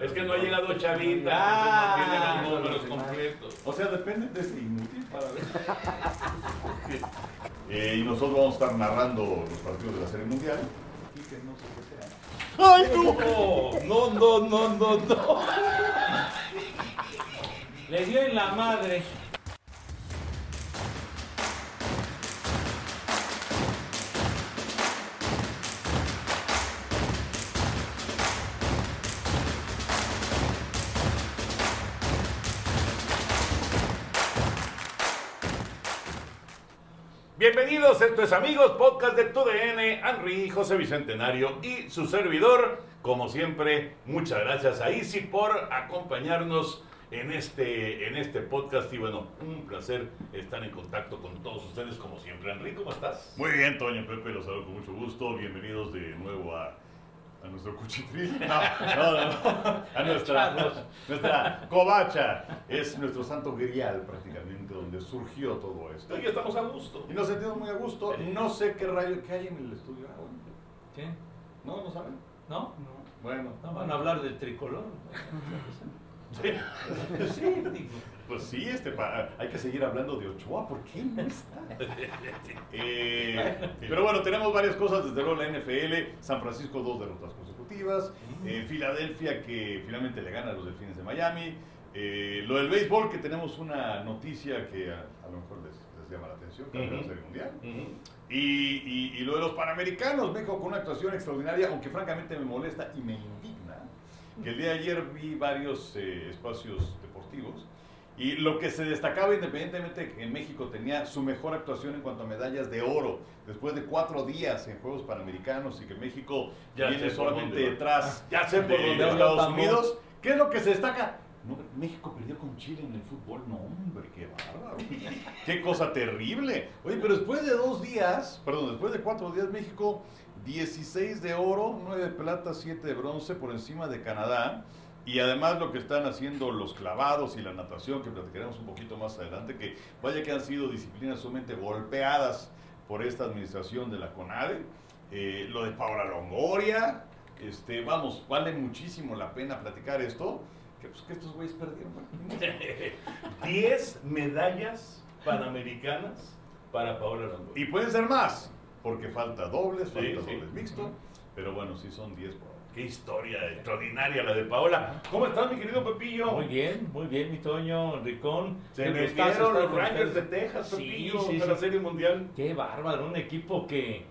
Es que no ha llegado Chavita, Ah, no tiene los números demás. completos. O sea, depende de ese inútil para ver. Eh, y nosotros vamos a estar narrando los partidos de la Serie Mundial. Y que no sé qué sea. ¡Ay, no! No, no, no, no, no. Le dio en la madre. Bienvenidos, esto es Amigos, podcast de TUDN, Henry, José Bicentenario y su servidor. Como siempre, muchas gracias a Easy por acompañarnos en este, en este podcast. Y bueno, un placer estar en contacto con todos ustedes, como siempre. Henry, ¿cómo estás? Muy bien, Toño Pepe, los saludo con mucho gusto. Bienvenidos de nuevo a, a nuestro cuchitril. No, no, no, no. A nuestra, nuestra covacha. Es nuestro santo grial prácticamente, donde surgió todo esto. Hoy estamos a gusto. Y nos sentimos muy a gusto. No sé qué rayo que hay en el estudio. Ah, bueno. ¿Qué? No, no saben. ¿No? Bueno, No van a hablar del tricolor. Sí. Sí, digo. pues sí, este, hay que seguir hablando de Ochoa. ¿Por qué no está? Eh, pero bueno, tenemos varias cosas, desde luego la NFL, San Francisco dos derrotas consecutivas, eh, Filadelfia que finalmente le gana a los Delfines de Miami, eh, lo del béisbol que tenemos una noticia que a, a lo mejor les, les llama la atención, que Ujú. Serie Mundial, y- y lo de los Panamericanos, México con una actuación extraordinaria, aunque francamente me molesta y me indigna, que el día de ayer vi varios eh, espacios deportivos y lo que se destacaba independientemente de que en México tenía su mejor actuación en cuanto a medallas de oro, después de cuatro días en Juegos Panamericanos y que México Ya viene solamente detrás Ya sé por de dónde va. Estados. Unidos, ¿qué es lo que se destaca? México perdió con Chile en el fútbol, no hombre, qué bárbaro. Qué cosa terrible. Oye, pero después de dos días, perdón, después de cuatro días, México 16 de oro, 9 de plata, 7 de bronce por encima de Canadá. Y además lo que están haciendo los clavados y la natación, que platicaremos un poquito más adelante, que vaya que han sido disciplinas sumamente golpeadas por esta administración de la CONADE. Eh, lo de Paola Longoria, este, vamos, vale muchísimo la pena platicar esto, que, pues, que estos güeyes perdieron. bueno, 10 medallas panamericanas para Paola Longoria. Y pueden ser más, porque falta dobles, Sí, falta sí. dobles mixto, pero bueno, sí son 10 por. Qué historia extraordinaria la de Paola. ¿Cómo estás, mi querido Pepillo? Muy bien, muy bien, mi Toño, Ricón. Se metieron los Rangers de. Texas, Sí, Pepillo, sí, de la sí. Serie Mundial. Qué bárbaro, un equipo que,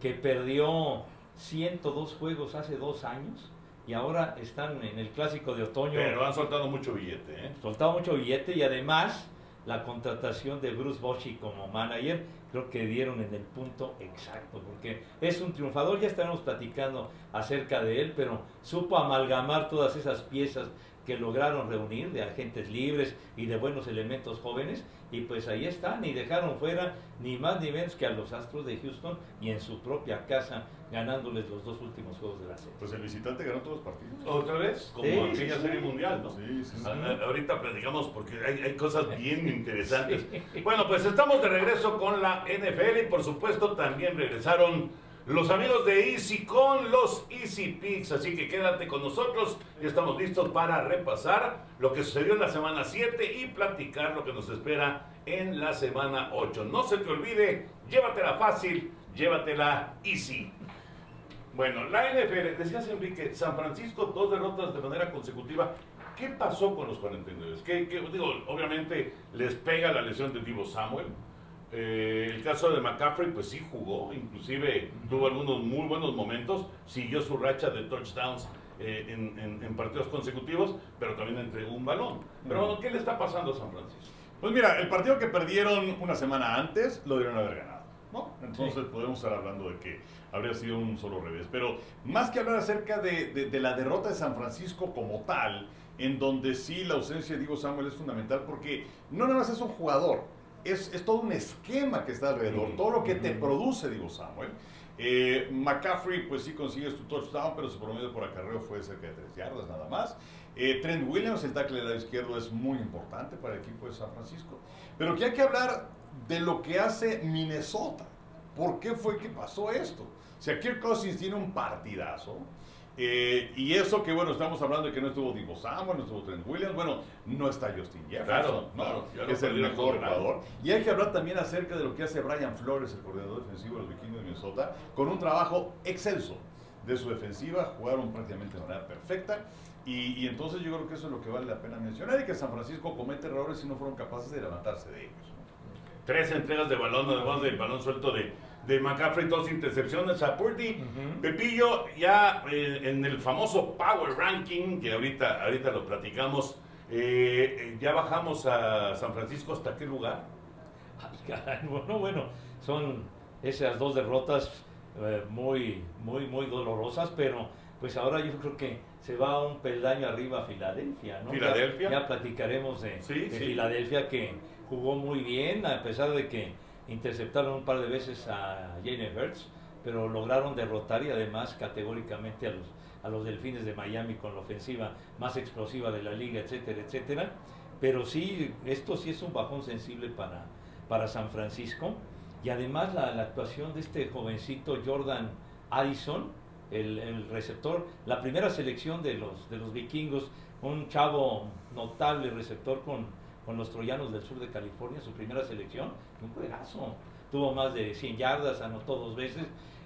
que perdió 102 juegos hace dos años y ahora están en el clásico de otoño. Pero han soltado mucho billete, ¿eh? soltado mucho billete y además la contratación de Bruce Bochy como manager creo que dieron en el punto exacto porque es un triunfador ya estaremos platicando acerca de él pero supo amalgamar todas esas piezas que lograron reunir de agentes libres y de buenos elementos jóvenes y pues ahí están y dejaron fuera ni más ni menos que a los Astros de Houston y en su propia casa ganándoles los dos últimos juegos de la serie. Pues el visitante ganó todos los partidos. Otra vez, como Sí, aquella sí, Serie sí. Mundial, ¿no? Sí, sí, sí. A- a- Ahorita platicamos porque hay, hay cosas bien interesantes. Bueno, pues estamos de regreso con la NFL y por supuesto también regresaron los amigos de Easy con los Easy Picks. Así que quédate con nosotros y estamos listos para repasar lo que sucedió en la semana 7 y platicar lo que nos espera en la semana 8. No se te olvide, llévatela fácil, llévatela easy. Bueno, la NFL, decías Enrique, San Francisco, dos derrotas de manera consecutiva. ¿Qué pasó con los 49? ¿Qué, qué- digo, obviamente les pega la lesión de Divo Samuel. Eh, el caso de McCaffrey, pues sí jugó, inclusive tuvo algunos muy buenos momentos, siguió su racha de touchdowns eh, en, en- en partidos consecutivos, pero también entregó un balón. Pero bueno, ¿qué le está pasando a San Francisco? Pues mira, el partido que perdieron una semana antes lo debieron haber ganado. ¿no? Entonces podemos estar hablando de que habría sido un solo revés. Pero más que hablar acerca de, de- de la derrota de San Francisco como tal, en donde sí la ausencia de Diego Samuel es fundamental porque no nada más es un jugador, es, es todo un esquema que está alrededor, Mm. todo lo que te produce Diego Samuel. Eh, McCaffrey pues sí consigue su touchdown, pero su promedio por acarreo fue cerca de 3 yardas nada más. Eh, Trent Williams, el tackle del lado izquierdo, es muy importante para el equipo de San Francisco. Pero que hay que hablar de lo que hace Minnesota. ¿Por qué fue que pasó esto? O sea, Kirk Cousins tiene un partidazo. Eh, y eso que, bueno, estamos hablando de que no estuvo Divo Samuel, no estuvo Trent Williams, bueno, no está Justin Jefferson, Claro, ¿no? claro, que es el mejor jugador. Y hay que hablar también acerca de lo que hace Brian Flores, el coordinador defensivo de los vikingos de Minnesota, con un trabajo excelso de su defensiva, jugaron prácticamente de manera perfecta. Y, y entonces yo creo que eso es lo que vale la pena mencionar y que San Francisco comete errores y no fueron capaces de levantarse de ellos. ¿no? Tres entregas de balón, además del balón suelto de, de McCaffrey, dos intercepciones a Purdy. Pepillo, ya eh, en el famoso Power Ranking, que ahorita, ahorita lo platicamos, eh, ya bajamos a San Francisco hasta qué lugar? Ay, caray, bueno, bueno, son esas dos derrotas eh, muy, muy, muy dolorosas, pero pues ahora yo creo que se va un peldaño arriba a Filadelfia, ¿no? Ya- Filadelfia. Ya, platicaremos de, Sí, de sí. Filadelfia que jugó muy bien, a pesar de que interceptaron un par de veces a Jalen Hurts, pero lograron derrotar y además categóricamente a los, a los Delfines de Miami con la ofensiva más explosiva de la liga, etcétera, etcétera. Pero sí, esto sí es un bajón sensible para, para San Francisco. Y además la, la actuación de este jovencito Jordan Addison, el, el receptor, la primera selección de los, de los vikingos, un chavo notable receptor con, con los troyanos del sur de California, su primera selección, un juegazo. Tuvo más de 100 yardas, anotó dos veces.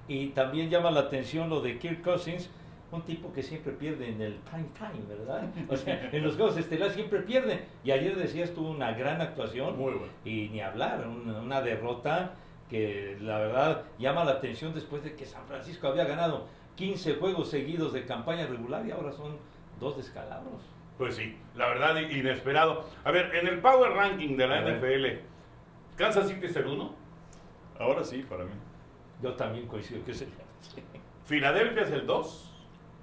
Y también llama la atención lo de Kirk Cousins, un tipo que siempre pierde en el prime time, ¿verdad? O sea, en los juegos estelares siempre pierde. Y ayer decías, tuvo una gran actuación. Muy bueno. Y ni hablar, una, una derrota que la verdad llama la atención después de que San Francisco había ganado 15 juegos seguidos de campaña regular y ahora son dos descalabros. Pues sí, la verdad inesperado. A ver, en el Power Ranking de la. NFL, ¿Kansas City es el uno? Ahora sí, para mí. Yo también coincido que sería. ¿Filadelfia es el 2?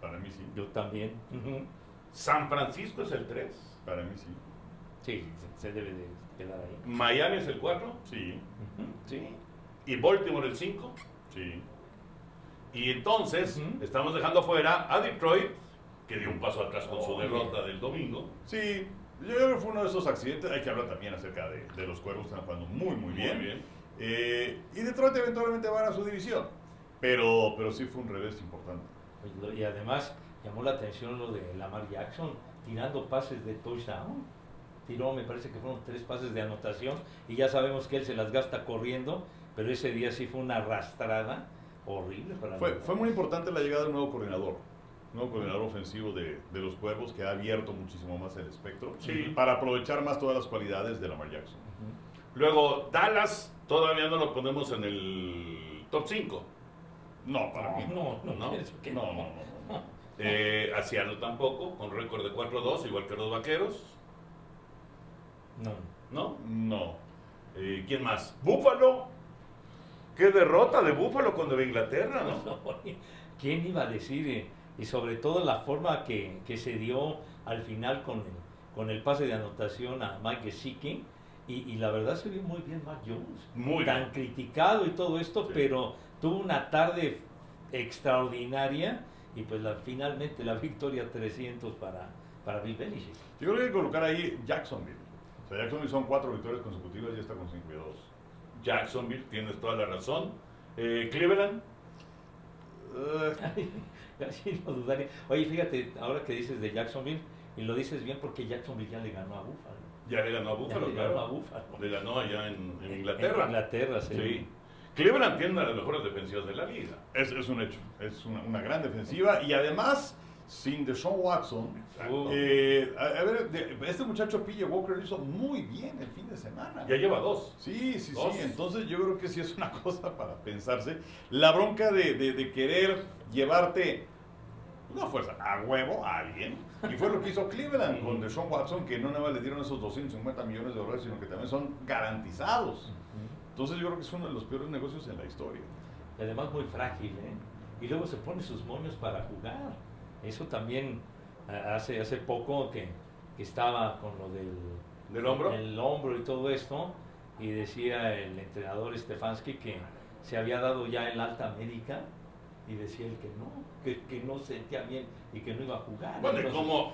Para mí sí. Yo también. Ujú. ¿San Francisco es el 3? Para mí sí. Sí, se- se debe de quedar ahí. ¿Miami es el 4? Sí, Ujú, Sí. ¿Y Baltimore el 5? sí. Y entonces Ujú. estamos dejando fuera a Detroit, que dio un paso atrás con su derrota del domingo. Sí, yo creo que fue uno de esos accidentes. Hay que hablar también acerca de, de los cuervos, están jugando muy, muy bien. Eh, y Detroit eventualmente van a su división. Pero, pero sí fue un revés importante. Y además llamó la atención lo de Lamar Jackson tirando pases de touchdown. Tiró, me parece que fueron tres pases de anotación y ya sabemos que él se las gasta corriendo, pero ese día sí fue una arrastrada horrible para Fue, fue muy importante la llegada de un nuevo coordinador. Un nuevo coordinador ofensivo de, de los cuervos que ha abierto muchísimo más el espectro. Sí. Para aprovechar más todas las cualidades de Lamar Jackson. Ujú. Luego Dallas, todavía no lo ponemos en el top 5. No, para mí. No, no, No, pienso que No, no, no. no. Eh, a Seattle tampoco, con récord de 4-2, igual que los vaqueros. No. ¿No? No. Eh, ¿Quién más? Búfalo. Qué derrota de Búfalo con Nueva Inglaterra, ¿no? ¿Quién iba a decir? eh, Y sobre todo la forma que, que se dio al final con el, con el pase de anotación a Mike Gesicki. Y, y la verdad se vio muy bien Mac Jones. Muy Tan bien. criticado y todo esto, Sí. pero tuvo una tarde extraordinaria. Y pues la, finalmente la victoria 300 para, para Bill Belichick. Yo creo que hay que colocar ahí Jacksonville. O sea, Jacksonville son cuatro victorias consecutivas y está con 5 y 2. Jacksonville, tienes toda la razón. Eh, Cleveland, Así no dudaría. Oye, fíjate, ahora que dices de Jacksonville, y lo dices bien porque Jacksonville ya le ganó a Buffalo. ya le ganó a Ya Búfalo, le ganó a. Buffalo. Le ganó allá en, en En Inglaterra. Inglaterra, sí. Sí. Cleveland tiene una de las mejores defensivas de la liga. Es, es un hecho. Es una, una gran defensiva. Y además, sin Deshaun Watson. Eh, a, a ver, de- este muchacho PJ Walker lo hizo muy bien el fin de semana. Ya lleva dos. Sí, sí, Dos. sí. Entonces yo creo que sí es una cosa para pensarse. La bronca de, de- de querer llevarte una fuerza a huevo a alguien. Y fue lo que hizo Cleveland con Deshaun Watson, que no nada más le dieron esos 250 millones de dólares, sino que también son garantizados. Entonces yo creo que es uno de los peores negocios en la historia. Y además muy frágil, ¿eh? Y luego se pone sus moños para jugar. Eso también ah, hace, hace poco que, que estaba con lo del ¿Del hombro? el hombro y todo esto, y decía el entrenador Stefanski que se había dado ya el alta médica, y decía él que no, que, que no se sentía bien y que no iba a jugar. Bueno, y Entonces- como,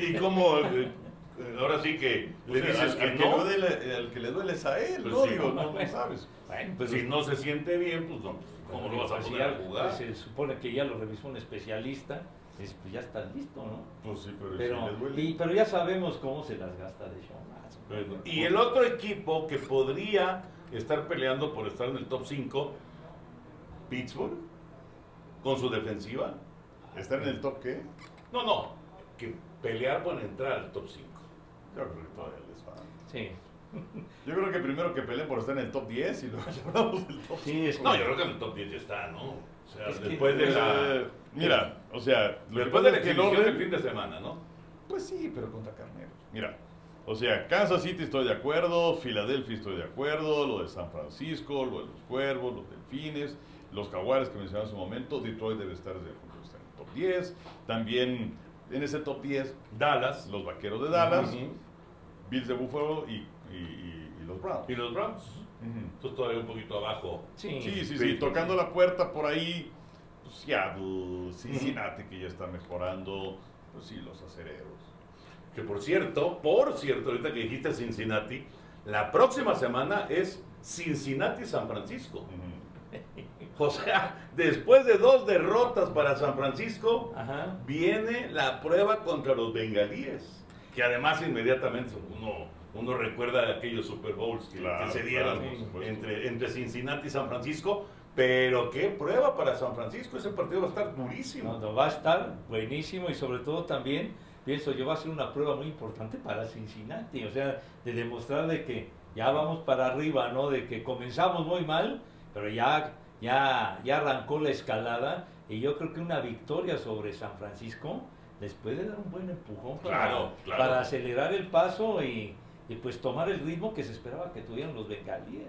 y como eh, eh, ahora sí que le dices al, que al que no, le duele, al que le duele es a él, Pues ¿no? sí. Digo, no, no sabes. Bueno, pues si no se siente bien, pues no, ¿cómo lo vas a pues poner a jugar? pues se supone que ya lo revisó un especialista pues ya está listo, ¿no? Pues sí, pero, Pero, sí les duele. y- pero ya sabemos cómo se las gasta de Sean Y el otro equipo que podría estar peleando por estar en el top 5, Pittsburgh, con su defensiva. ¿Están en el top qué? No, no, que pelear por entrar al top 5. Yo creo que todavía les falta. Sí, Yo creo que primero que peleen por estar en el top 10 y luego ya hablamos del top sí, es No, yo creo que en el top 10 ya está, ¿no? O sea, Es que- después de la... Eh, mira, o sea, Después de la que del fin de semana, ¿no? Pues sí, pero contra carneros. Mira, o sea, Kansas City estoy de acuerdo, Filadelfia estoy de acuerdo, lo de San Francisco, lo de los Cuervos, los Delfines, los Jaguares que mencioné en su momento, Detroit debe estar desde el punto de vista en el top 10. También en ese top 10, Dallas. los Vaqueros de Dallas. Bills de Buffalo y, y- y- y los Browns. Y los Browns. Entonces todavía un poquito abajo. Sí, Sí, sí, sí, Sí. tocando la puerta por ahí, pues, Seattle, Cincinnati que ya está mejorando, pues sí, los acereros. Que por cierto, por cierto, ahorita que dijiste Cincinnati, la próxima semana es Cincinnati-San Francisco. O sea, después de dos derrotas para San Francisco, Ajá. viene la prueba contra los bengalíes. Que además inmediatamente uno, uno recuerda aquellos Super Bowls que, Claro, que se dieron claro, entre, entre Cincinnati y San Francisco. Pero qué prueba para San Francisco, ese partido va a estar durísimo. No, no, va a estar buenísimo y sobre todo también, pienso yo, va a ser una prueba muy importante para Cincinnati, o sea, de demostrar de que ya vamos para arriba, ¿no? De que comenzamos muy mal, pero ya, ya, ya arrancó la escalada y yo creo que una victoria sobre San Francisco les puede dar un buen empujón para, Claro, claro. para acelerar el paso y, y pues tomar el ritmo que se esperaba que tuvieran los bengalíes.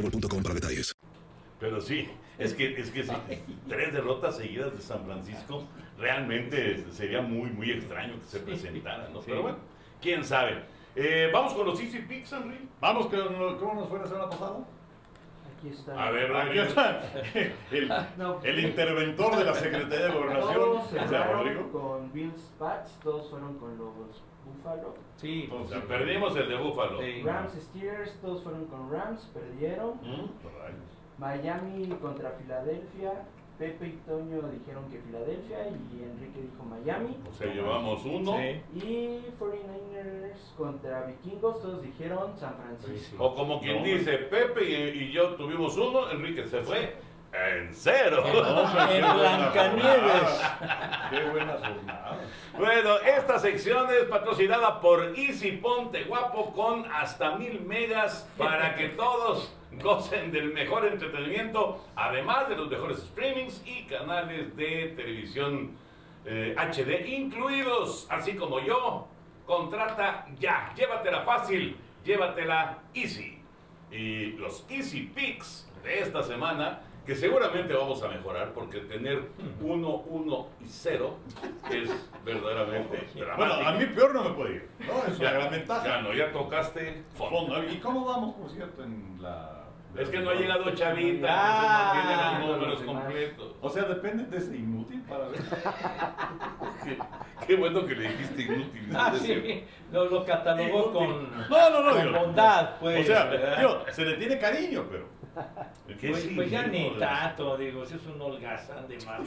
boostmobile.com para detalles. Pero sí, es que, es que sí, tres derrotas seguidas de San Francisco realmente sería muy, muy extraño que se presentara, ¿no? Sí. Pero bueno, quién sabe. Eh, Vamos con los Easy Picks, Henry. Vamos, que no- ¿cómo nos fue la semana pasada? Aquí está. A ver, Aquí está el, No. el interventor de la Secretaría de Gobernación, Todos o sea, cerraron Rodrigo. con Bills Pats, todos fueron con los Buffalo. Sí, O sea, perdimos el de Búfalo. Sí. Rams Steelers, todos fueron con Rams, perdieron. ¿Mm? Miami contra Filadelfia. Pepe y Toño dijeron que Filadelfia y Enrique dijo Miami. O sea, llevamos uno. Sí. Y 49ers contra Vikingos, todos dijeron San Francisco. O como quien No. dice, Pepe y, y yo tuvimos uno, Enrique se fue en cero. En Blancanieves. Qué buena jornada. Bueno, esta sección es patrocinada por Easy Ponte Guapo con hasta mil megas para que todos gocen del mejor entretenimiento, además de los mejores streamings y canales de televisión eh, HD incluidos, así como yo. Contrata ya, llévatela fácil, llévatela easy. Y los Easy Picks de esta semana, que seguramente vamos a mejorar porque tener 1, 1 y 0 es verdaderamente dramático. Bueno, a mí peor no me puede ir. No, es una Ya, gran ventaja. ya no, ya tocaste fondo. Fondo. ¿Y cómo vamos, por cierto, en la... Es que no ha llegado Chavita, Ah, no tiene los números completos. O sea, depende de ese inútil para ver. Qué, qué bueno que le dijiste inútil. Ah, es decir, sí, lo, lo catalogó con, No, no, no. bondad, pues. o sea, se le tiene cariño, pero... qué Pues, pues ya ni tanto, digo, si es un holgazán de más.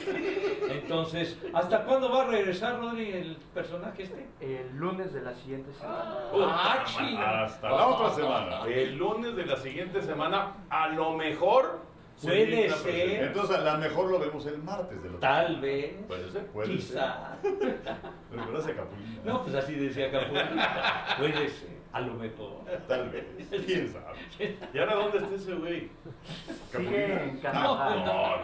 Entonces, ¿hasta cuándo va a regresar, Rodri, el personaje este? El lunes de la siguiente semana. Ah, chinga. Hasta la otra semana. El lunes de la siguiente semana, a lo mejor. Puede ser. Entonces, a lo mejor lo vemos el martes de la Tal vez, Puede ser. Puede quizá. Pero gracias, Capulina. No, pues así decía Capulina. Puede ser, a lo mejor. Tal vez. ¿Quién sabe? ¿Y ahora dónde está ese güey? Sigue en No, Canadá. no,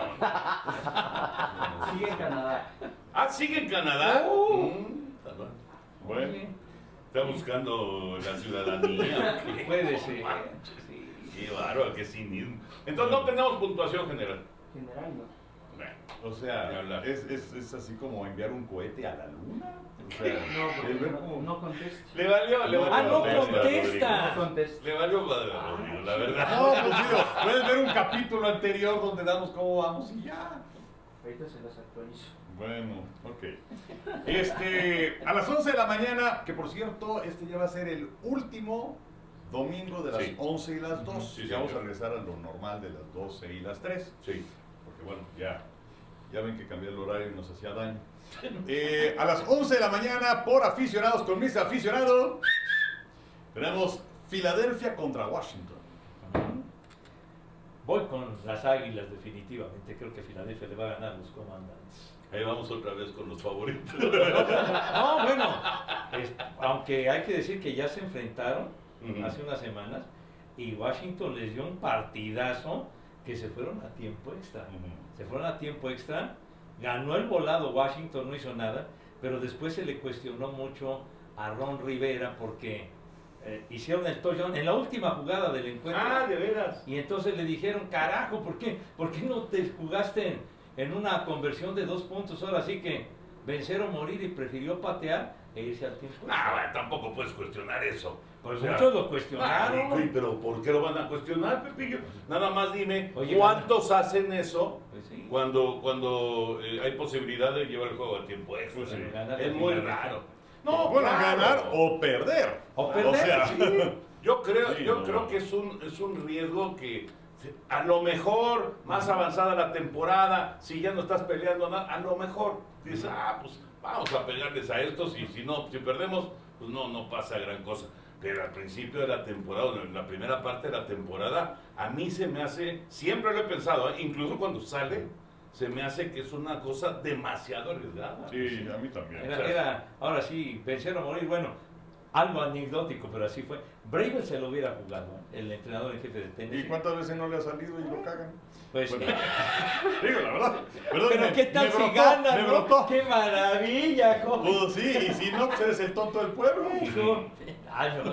no. Sigue en Canadá. Ah, sigue en Canadá. Oh. Mm, bueno. Está buscando la ciudadanía. Puede ser. Qué bárbaro, qué cinismo. Entonces no tenemos puntuación general. General no. O sea, es, es, es así como enviar un cohete a la luna. O sea, No, contesta. Le valió, le valió. Ah, no contesta. No contesta. Le valió madre a Rodrigo, la verdad. No, pues digo, puedes ver un capítulo anterior donde damos cómo vamos y ya. Ahorita se las actualizo. Bueno, ok. Este, a las 11 de la mañana, que por cierto, este ya va a ser el último domingo de las Sí. 11 y las 2. Sí, ya vamos a regresar a lo normal de las 12 y las 3. Sí. Porque bueno, ya, ya ven que cambiar el horario nos hacía daño. Eh, a las 11 de la mañana, por aficionados con mis aficionados, tenemos Filadelfia contra Washington. Voy con las águilas definitivamente. Creo que Filadelfia le va a ganar a los comandantes. Ahí vamos otra vez con los favoritos. No, bueno, es- aunque hay que decir que ya se enfrentaron hace unas semanas y Washington les dio un partidazo que se fueron a tiempo extra. Se fueron a tiempo extra, ganó el volado Washington, no hizo nada, pero después se le cuestionó mucho a Ron Rivera porque eh, hicieron el touchdown en la última jugada del encuentro. ah, de veras. Y entonces le dijeron, carajo, ¿por qué? ¿Por qué no te jugaste en, en una conversión de dos puntos? Ahora sí que vencer o morir y prefirió patear e irse al tiempo. Ah, bueno, tampoco puedes cuestionar eso. Pues O sea, muchos lo ah, cuestionaron. güey, pero ¿por qué lo van a cuestionar, Pepillo? Nada más dime, Oye, ¿cuántos hacen eso Pues sí. cuando, cuando eh, hay posibilidad de llevar el juego a tiempo extra? Pues sí. Es muy raro. No, bueno, claro. ganar o perder. O perder, sea, sí. Yo creo, Sí, yo no. creo que es un, es un riesgo que a lo mejor, más avanzada la temporada, si ya no estás peleando nada, a lo mejor dices, ah, pues vamos a pegarles a estos y si no, si perdemos, pues no, no pasa gran cosa. Pero al principio de la temporada, o en la primera parte de la temporada, a mí se me hace, siempre lo he pensado, ¿eh? incluso cuando sale, se me hace que es una cosa demasiado arriesgada. Sí, a mí también. Era, era, ahora sí, vencer o morir, bueno, algo anecdótico, pero así fue. Bravel se lo hubiera jugado, ¿eh? el entrenador en jefe de ¿Y tenis. cuántas veces no le ha salido y lo cagan? Pues, Bueno, digo, la verdad. Perdón, pero me- qué tal me si brotó, gana, Me ¿no? brotó. ¡Qué maravilla! ¿cómo? Pues sí, y si no, pues eres el tonto del pueblo. Hijo. Ay, no.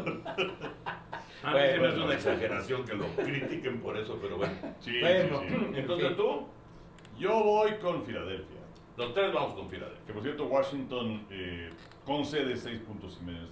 A mí se me Bueno, hace una exageración que lo critiquen por eso, pero bueno. Sí, Bueno. sí, sí. Entonces tú, Yo voy con Filadelfia. los tres vamos con Filadelfia. Que por cierto, Washington eh, concede 6 puntos y medio.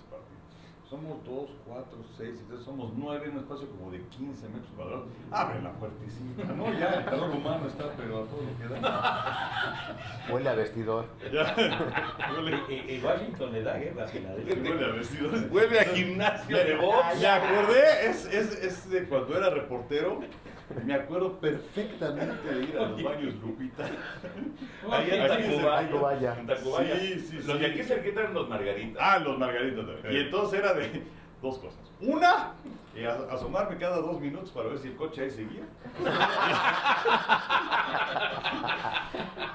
Somos 2, 4, 6 y 3, somos 9 en un espacio como de 15 metros cuadrados. Abre la puertecita, ¿no? Ya el calor humano está, pero a todo lo que da. Huele a vestidor. Ya. Y, Huele, y- y Washington le da guerra a Filadelfia. huele a vestidor. Huele a gimnasio de box. Me acordé, es, es, es de cuando era reportero. Me acuerdo perfectamente de ir a los baños Lupita. Ahí en Tacubaya. En Tacubaya. Sí, sí, Los de aquí cerquita eran los margaritas. Ah, los margaritas también. Y entonces era de dos cosas. Una, eh, as- asomarme cada dos minutos para ver si el coche ahí seguía.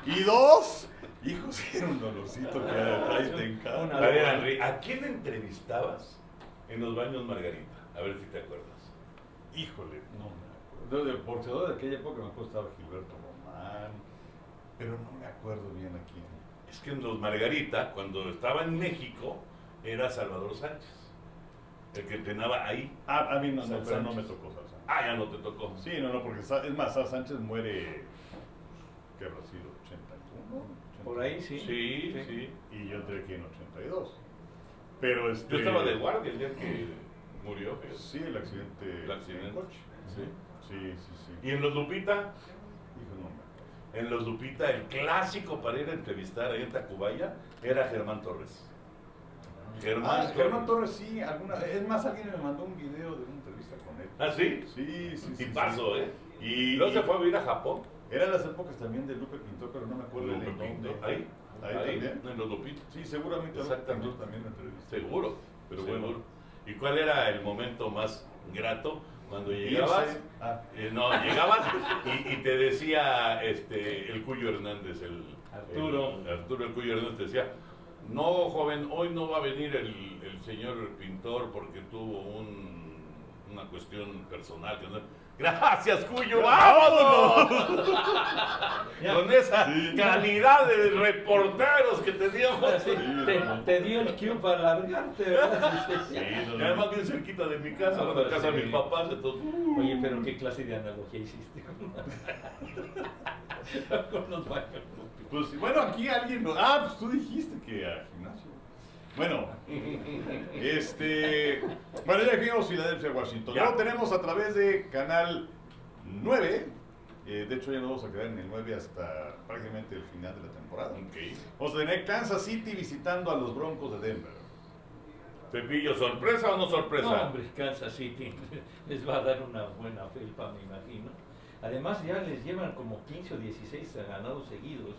y dos, hijos, era un dolorcito que traes en Una casa. A ver, Henry, ¿a quién entrevistabas en los baños Margarita? A ver si te acuerdas. Híjole, no. De boxeador de aquella época me acuerdo estaba Gilberto Román, pero no me acuerdo bien a quién. Es que en los Margarita, cuando estaba en México, era Salvador Sánchez. El que entrenaba ahí. Ah, a mí no, no, pero no me tocó Sal Sánchez. Ah, ya no te tocó. Sí, no, no, porque es más, Sal Sánchez muere, ¿qué habrá sido? ¿81? Por ahí sí. Sí, sí. Y yo entré aquí en 82. Pero este... Yo estaba de guardia el día que murió. Sí, el accidente. El accidente. en coche. Sí. Sí, sí, sí. Y en los Lupita, no en los Lupita, el clásico para ir a entrevistar ahí en Tacubaya era Germán Torres. Germán, Ah, Germán Torres, sí, alguna. Es más, alguien me mandó un video de una entrevista con él. ¿Ah, sí? Sí, sí, sí. Y pasó, sí. ¿eh? Y, Luego se fue a vivir a Japón. Eran las épocas también de Lupe Pintor, pero no me acuerdo Lupe de dónde. Ahí, Ahí, ahí, también. en los Lupita. Sí, seguramente Exactamente. Pintor también me. Seguro, Pero seguro. bueno. ¿Y cuál era el momento más grato cuando llegabas? Ah, Eh, no, llegabas y, y te decía este, el Cuyo Hernández, el Arturo. el- Arturo el Cuyo Hernández te decía, no joven, hoy no va a venir el, el señor pintor porque tuvo un- una cuestión personal. que no-". Gracias, Cuyo, vámonos. Con esa Sí. calidad de reporteros que teníamos. Sí, te, te dio el cue para largarte, ¿verdad? Sí, sí. sí, no, Y no, además bien cerquita de mi casa, Ah, bueno, pero casa de mis papás, entonces... Oye, pero qué clase de analogía hiciste. con los baños. Pues bueno, aquí alguien. Ah, pues tú dijiste que. Bueno, este. Bueno, ya dijimos Filadelfia, Washington. Ya. Luego tenemos a través de Canal 9. eh, de hecho, ya nos vamos a quedar en el 9 hasta prácticamente el final de la temporada. Ok. Vamos a tener Kansas City visitando a los Broncos de Denver. Pepillo, ¿sorpresa o no sorpresa? No, hombre, Kansas City les va a dar una buena felpa, me imagino. Además, ya les llevan como 15 o 16 ganados seguidos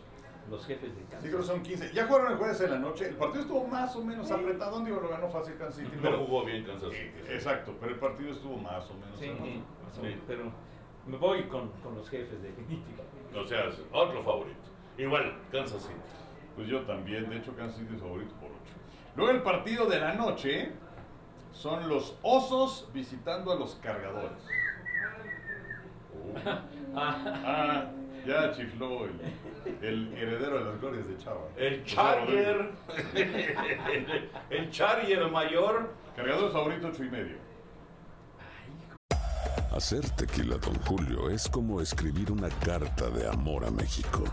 los jefes de Kansas. Sí, creo que son 15. Ya jugaron el jueves en la noche. El partido estuvo más o menos apretado. Digo, lo ganó fácil Kansas City. No pero- jugó bien Kansas City. Eh, Exacto, pero el partido estuvo más o menos. Sí, cerrado. más o Sí. menos, pero me voy con, con los jefes, definitivamente. O sea, otro favorito. Igual, Kansas City. Pues yo también, de hecho Kansas City es favorito por 8. Luego el partido de la noche son los Osos visitando a los Cargadores. Ah, ya chifló el, el heredero de las glorias de Chava. El Charger. el Charger mayor. Cargadores favorito 8 y medio. Hacer tequila, Don Julio, es como escribir una carta de amor a México.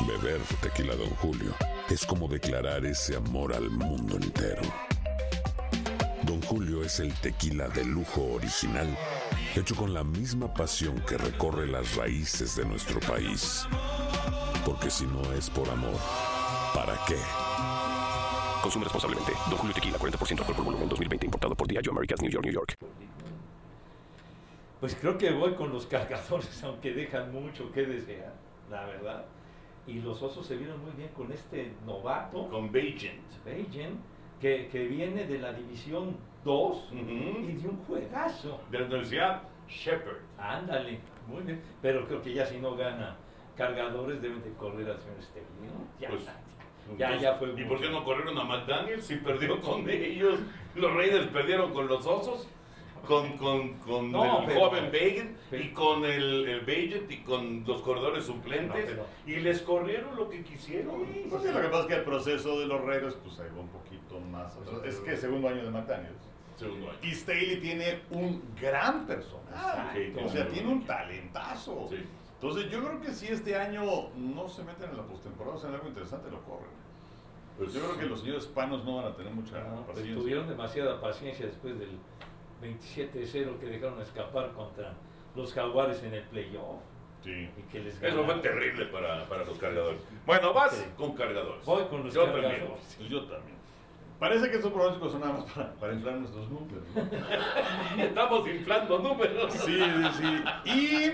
Beber tequila, Don Julio, es como declarar ese amor al mundo entero. Don Julio es el tequila de lujo original, hecho con la misma pasión que recorre las raíces de nuestro país. Porque si no es por amor, ¿para qué? Consume responsablemente. Don Julio Tequila, 40% alcohol por volumen, 2020. Importado por Diageo Americas, New York, New York. Pues creo que voy con los cargadores, aunque dejan mucho que desear, la verdad. Y los osos se vieron muy bien con este novato, Con Beijing. Beijing, que, que viene de la División 2 Ujú. y de un juegazo. De la Universidad Shepard. Ándale, muy bien. Pero creo que ya si no gana cargadores deben de correr al señor ¿no? Ya, Pues, ya, Entonces, ya fue. ¿Y mucho. por qué no corrieron a McDaniel si perdió con ellos? Los Raiders perdieron con los Osos, con, con, con No, el pero- joven pero- y con el, el Bagent y con los corredores suplentes. No, Y les corrieron lo que quisieron. Pues sí, lo que pasa es que el proceso de los Raiders pues ahí va un poquito más atrás. Es que segundo año de McDaniels. Segundo año. Y Staley tiene un gran personaje. Exacto. O sea, tiene un talentazo. Sí. Entonces yo creo que si este año no se meten en la postemporada, o sea, en algo interesante, lo corren. Pues Yo creo que los señores hispanos no van a tener mucha No, pues paciencia. tuvieron demasiada paciencia después del 27-0 que dejaron escapar contra los jaguares en el playoff. Sí. Y que les Eso fue terrible para, para los cargadores. Bueno, vas Sí. con cargadores. Voy con los Yo cargadores. también. Yo también. Parece que estos pronósticos son nada más para, para inflar nuestros números. ¿no? Estamos inflando números. Sí, sí, sí. Y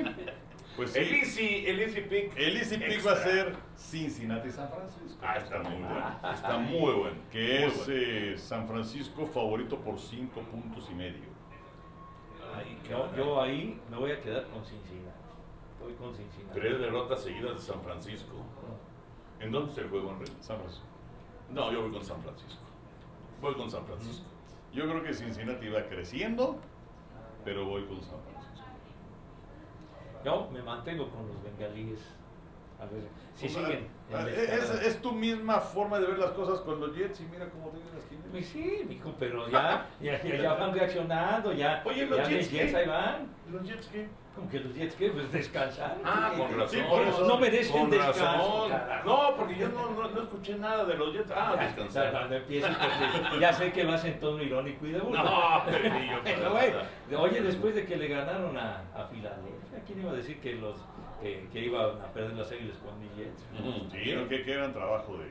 pues sí, El Easy, el Easy Pick. el Easy Pick Extra. va a ser Cincinnati San Francisco. Ah, está muy bueno. Está muy bueno. Que Muy es bueno. eh, San Francisco favorito por 5 puntos y medio. Ay, Yo, caray. yo ahí me voy a quedar con Cincinnati. Voy con Cincinnati. Tres derrotas seguidas de San Francisco. ¿En dónde se juega, Henry? San Francisco. No, yo voy con San Francisco. Voy con San Francisco. Yo creo que Cincinnati va creciendo, pero voy con San Francisco. Yo me mantengo con los bengalíes. A ver si sea, siguen. es, es tu misma forma de ver las cosas con los Jets y mira cómo tienen las quinielas. Pues sí, mijo, pero ya, ya, ya, ya van reaccionando, ya. Oye, los ya Jets, Jets ahí van. ¿Los Jets qué? Como que los Jets, ¿qué? Pues descansar. Ah, con razón. Sí, por eso. No merecen descanso. No, porque yo no, no, no escuché nada de los Jets. Ah, Ya, descansar. cuando empieces, porque ya sé que vas en tono irónico y de burla. No, Pero, nada. Oye, después de que le ganaron a, a Filadelfia, ¿quién iba a decir que los que, que iban a perder las águilas con mis Jets? Ujú. Sí, ¿no? qué, qué gran trabajo de,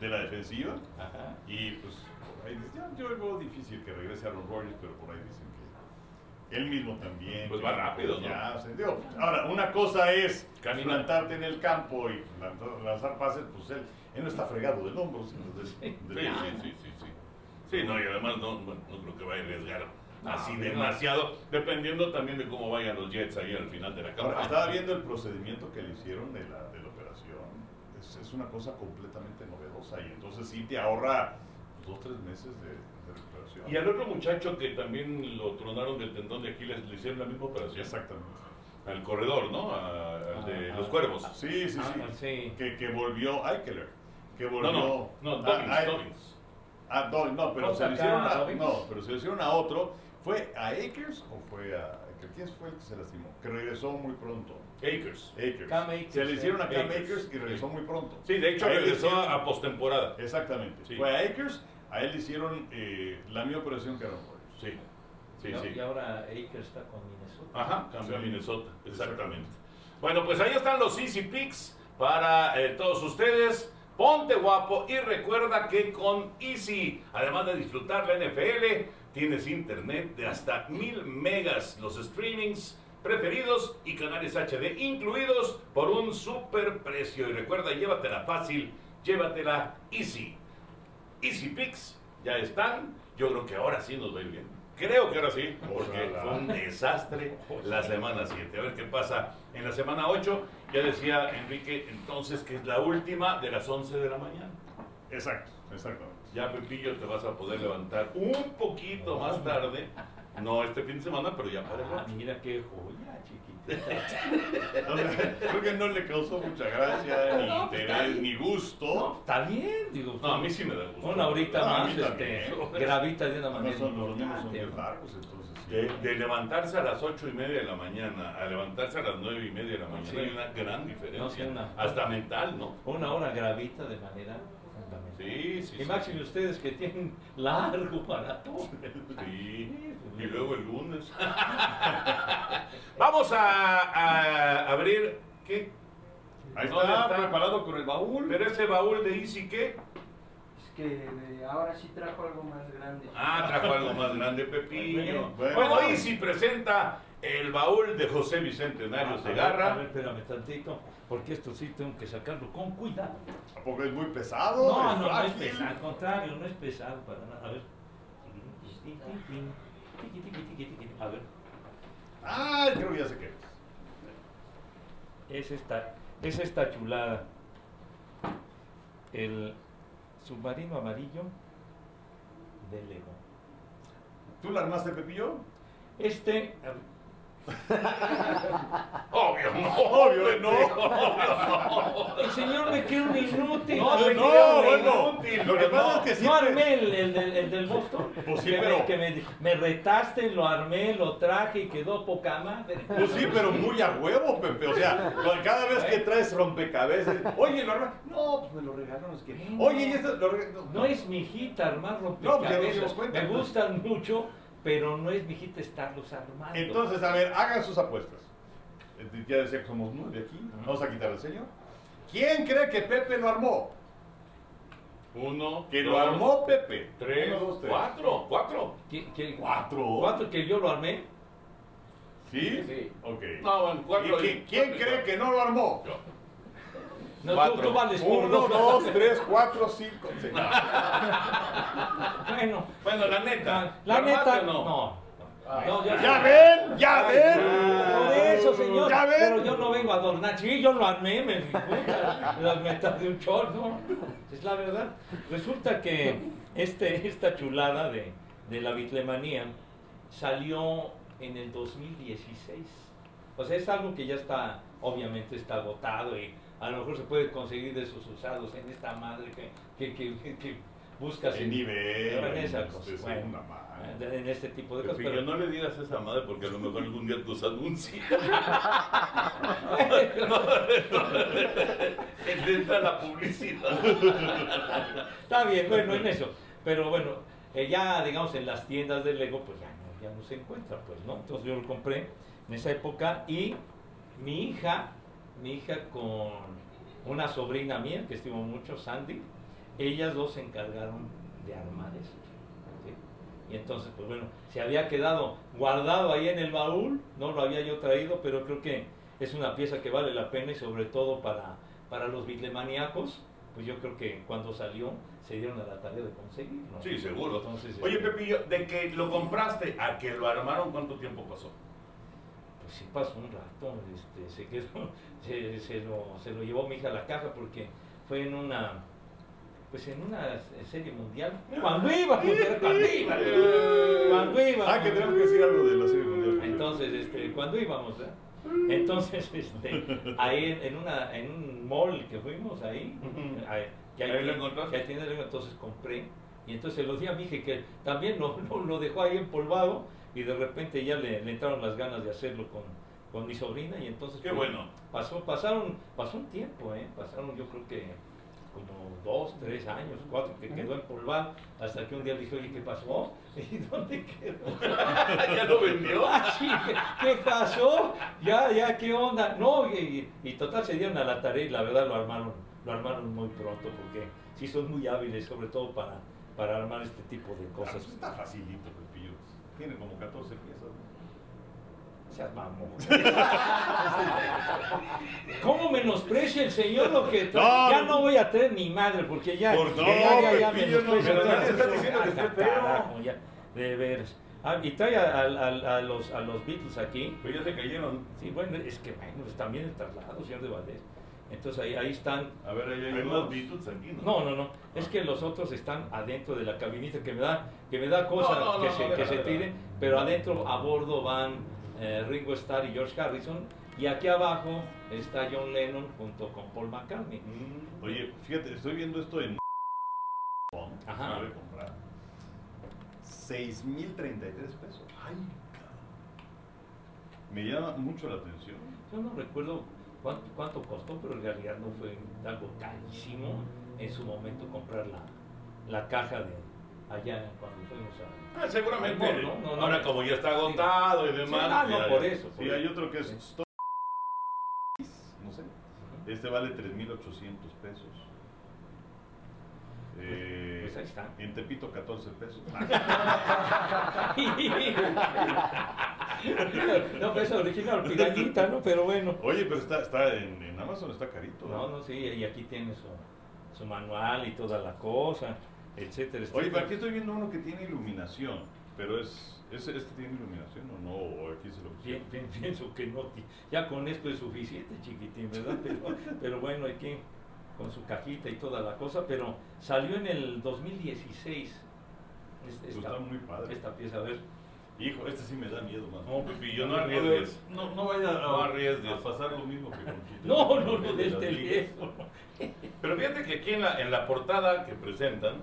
de la defensiva. Ajá. Y pues por ahí dice, yo, yo veo difícil que regrese a los Warriors, pero por ahí dicen que él mismo también. Pues que va rápido, ¿no? Ya, o sea, digo, ahora, una cosa es plantarte en el campo y lanzar, lanzar pases, pues él, él no está fregado del hombro, sino del- Sí, del- sí, sí, sí, sí. Sí, no, y además no, bueno, no creo que vaya a arriesgar así no. demasiado, dependiendo también de cómo vayan los Jets ahí al final de la Ahora, campaña. estaba viendo el procedimiento que le hicieron de la, de la operación. Es, es una cosa completamente novedosa y entonces sí te ahorra dos tres meses de, de recuperación. Y al otro muchacho que también lo tronaron del tendón de Aquiles, le hicieron la misma operación. Exactamente. Al corredor, ¿no? A- Al de Ah, los ah. cuervos. Sí, sí, Ah, sí. sí. Que, que volvió Eikeler. Que volvió. No, no, no, Ah, Dobbins, ah, Dobbins. Ah, no, no, pero se hicieron a, Dobbins. no, pero se lo hicieron a otro ¿Fue a Akers o fue a... ¿Quién fue el que se lastimó? Que regresó muy pronto. Akers. Akers. Cam Akers, se le hicieron a Cam Akers. Akers y regresó muy pronto. Sí, de hecho A regresó hicieron- a postemporada. Exactamente. Sí. Fue a Akers, a él le hicieron eh, la misma operación que a Aaron Rodgers. Sí, sí, ¿no? sí. Y ahora Akers está con Minnesota. Ajá, cambió a. Minnesota, exactamente. Bueno, pues ahí están los Easy Picks para eh, todos ustedes. Ponte guapo y recuerda que con Easy, además de disfrutar la NFL, tienes internet de hasta mil megas, los streamings preferidos y canales HD incluidos por un super precio. Y recuerda, llévatela fácil, llévatela Easy. Easy Picks ya están. Yo creo que ahora sí nos va a ir bien. Creo que ahora sí, porque fue un desastre la semana 7. A ver qué pasa en la semana 8. Ya decía Enrique entonces que es la última de las 11 de la mañana. Exacto, exactamente. Ya, Pepillo, te vas a poder levantar un poquito más tarde. No este fin de semana, pero ya para el Ah, mira qué joya, chiquitita. O sea, creo que no le causó mucha gracia, ni No, pues, interés, bien. ni gusto. No, está bien, digo. No, a mí sí me da gusto. Una horita No, más, este, también. gravita de una manera son, los domingos son ¿no? largos, entonces sí. De, de levantarse a las ocho y media de la mañana a levantarse a las nueve y media de la mañana Sí. hay una gran diferencia. No, sí, una- Hasta mental, ¿no? Una hora gravita de manera. Sí, sí. Y sí, ustedes que tienen largo maratón. Sí, y luego el lunes. Vamos a, a abrir. ¿Qué? Ahí ¿Dónde está, está? preparado con el baúl. Pero ese baúl de Easy, ¿qué? Es que ahora sí trajo algo más grande. Ah, trajo algo más grande, Pepillo. Bueno. Bueno, Easy presenta el baúl de José Bicentenario A ver, a Segarra. ver, espérame tantito, porque esto sí tengo que sacarlo con cuidado. ¿A poco es muy pesado? No, ¿Es no, no es pesado, al contrario, no es pesado para nada. A ver. A ver, Ah, creo que ya sé qué es. es esta, es esta chulada. El submarino amarillo de Lego. ¿Tú la armaste, Pepillo? Este, Obvio, no. Obvio, no. el señor me cree un inútil. No, No, no, bueno. inútil, Lo que pasa no. es que No siempre... armé el, el del, el del Boston. Pues sí, que pero- me, que me, me retaste, lo armé, lo traje y quedó poca madre. Pues sí, pero muy a huevo, Pepe. O sea, cada vez que traes rompecabezas, oye, lo arma- No, pues me lo regalaron. Es que... Oye, y esto lo regalaron. No es mi hijita armar No, pues ya rompecabezas. cuenta, me pues. gustan mucho, pero no es mi hijita estarlos armando. Entonces, a ver, hagan sus apuestas. Eh, Ya decía que somos nueve aquí. Vamos a quitar el señor. ¿Quién cree que Pepe lo armó? Uno, Que lo armó Pepe. tres, Uno, dos, tres. cuatro, cuatro. ¿Qui- qui- Cuatro. ¿Cuatro que yo lo armé? ¿Sí? Sí. Ok. No, bueno, cuatro. ¿Y qui- quién cree que no lo armó? Yo. No, tú, Cuatro. tú vales Uno, dos. dos, tres, cuatro, cinco, seis. Bueno, Bueno, la neta. la ¿lo neta, o no. ¡Ya ven! ¡Ya ven! Por eso, señor. ¿Ya ven? Pero yo no vengo a adornar. Sí, yo lo armé, me. Las metas de un chorro. Es la verdad. Resulta que este, esta chulada de, de la bitlemanía salió en el 2016. O sea, es algo que ya está, obviamente está agotado y a lo mejor se puede conseguir de esos usados en esta madre que, que, que, que- buscas ¿Qué en, nivel? en esa Este, cosa. es Bueno, en este tipo de cosas. Pero, no le digas esa madre porque a lo mejor algún día tus anuncios. Entra la publicidad. Está bien, bueno, en eso. Pero bueno, eh, ya digamos en las tiendas de Lego, pues ya no, ya no se encuentra, pues, ¿no? Entonces yo lo compré en esa época y mi hija, mi hija con una sobrina mía que estimo mucho, Sandy, ellas dos se encargaron de armar esto. ¿sí? Y entonces, pues bueno, se había quedado guardado ahí en el baúl, no lo había yo traído, pero creo que es una pieza que vale la pena y sobre todo para, para los bitlemaníacos, pues yo creo que cuando salió se dieron a la tarea de conseguirlo. Sí, seguro. Entonces, Oye, este, Pepillo, de que lo compraste a que lo armaron, ¿cuánto tiempo pasó? Sí pasó un rato, este, se quedó, se, se lo, se lo llevó mi hija a la caja porque fue en una, pues en una serie mundial. Cuando iba, cuando iba, cuando iba. Ah, que tenemos que decir algo de la serie mundial. Entonces, este, cuando íbamos, ¿eh? Entonces, este, ahí en, una, en un mall que fuimos ahí, ahí, que Ahí lo encontraste. entonces compré Y entonces se lo di a mi hija que también lo, lo, lo dejó ahí empolvado y de repente ya le, le entraron las ganas de hacerlo con, con mi sobrina y entonces Qué pues, bueno. pasó pasaron pasó un tiempo eh pasaron yo creo que como dos tres años cuatro que quedó empolvado hasta que un día le dije oye qué pasó y dónde quedó ¿Ya lo vendió? Ah, sí, ¿qué, qué pasó? Ya, ya, ¿qué onda? No, y, y total se dieron a la tarea y la verdad lo armaron, lo armaron muy pronto porque sí son muy hábiles, sobre todo para, para armar este tipo de cosas. pues está facilito. Tiene como 14 piezas. Seas mamón. ¿Cómo menosprecia el señor lo que trae? No, ya no. voy a traer ni madre porque ya, Por no, ya, no, menosprecia está diciendo que Ah, carajo, ya, de veras. Ah, y trae a, a- a- a los, a los Beatles aquí. Pero ya se cayeron. Sí, bueno, es que bueno, pues también el traslado, señor de Valdés. Entonces ahí, ahí están. A ver, ahí hay más Beatles aquí, ¿no? No, no, no. Es que los otros están adentro de la cabinita que me da, que me da cosa No, no, que no, se, no, que se tiren, pero adentro a bordo van eh, Ringo Starr y George Harrison y aquí abajo está John Lennon junto con Paul McCartney. Mm. Oye, fíjate, estoy viendo esto en. Ajá. Voy a comprar. 6,033 pesos. Ay, Me llama mucho la atención. Yo no recuerdo cuánto, cuánto costó, pero en realidad no fue algo carísimo en su momento comprar la, la caja de allá cuando fuimos a... Ah, seguramente. No, no, no. Ahora, como ya está agotado y Sí, demás. ah, ya- no, por eso. Sí, hay otro que es Sí. No sé. Este vale 3,800 pesos. Eh, Pues ahí está. En Tepito, 14 pesos. no, pues es original, pirañita, ¿no? Pero bueno. Oye, pero está, está en, en Amazon está carito. No, no, sí, y aquí tiene su, su manual y toda la cosa, etcétera. Oye, etcétera. pero aquí estoy viendo uno que tiene iluminación. Pero es. ¿es ¿Este tiene iluminación o no? ¿O aquí se lo Bien, bien, pienso que no. Ya con esto es suficiente, chiquitín, ¿verdad? Pero, pero bueno, aquí con su cajita y toda la cosa, pero salió en el 2016. Es- Pues Esta, está muy padre. esta pieza, a ver. Hijo, este sí me da miedo, más. No, Pepillo, no arriesgues. No, no vaya a, No arriesgues. a pasar lo mismo que con tu No, no, no, de las teléfono. Pero fíjate que aquí en la, en la portada que presentan,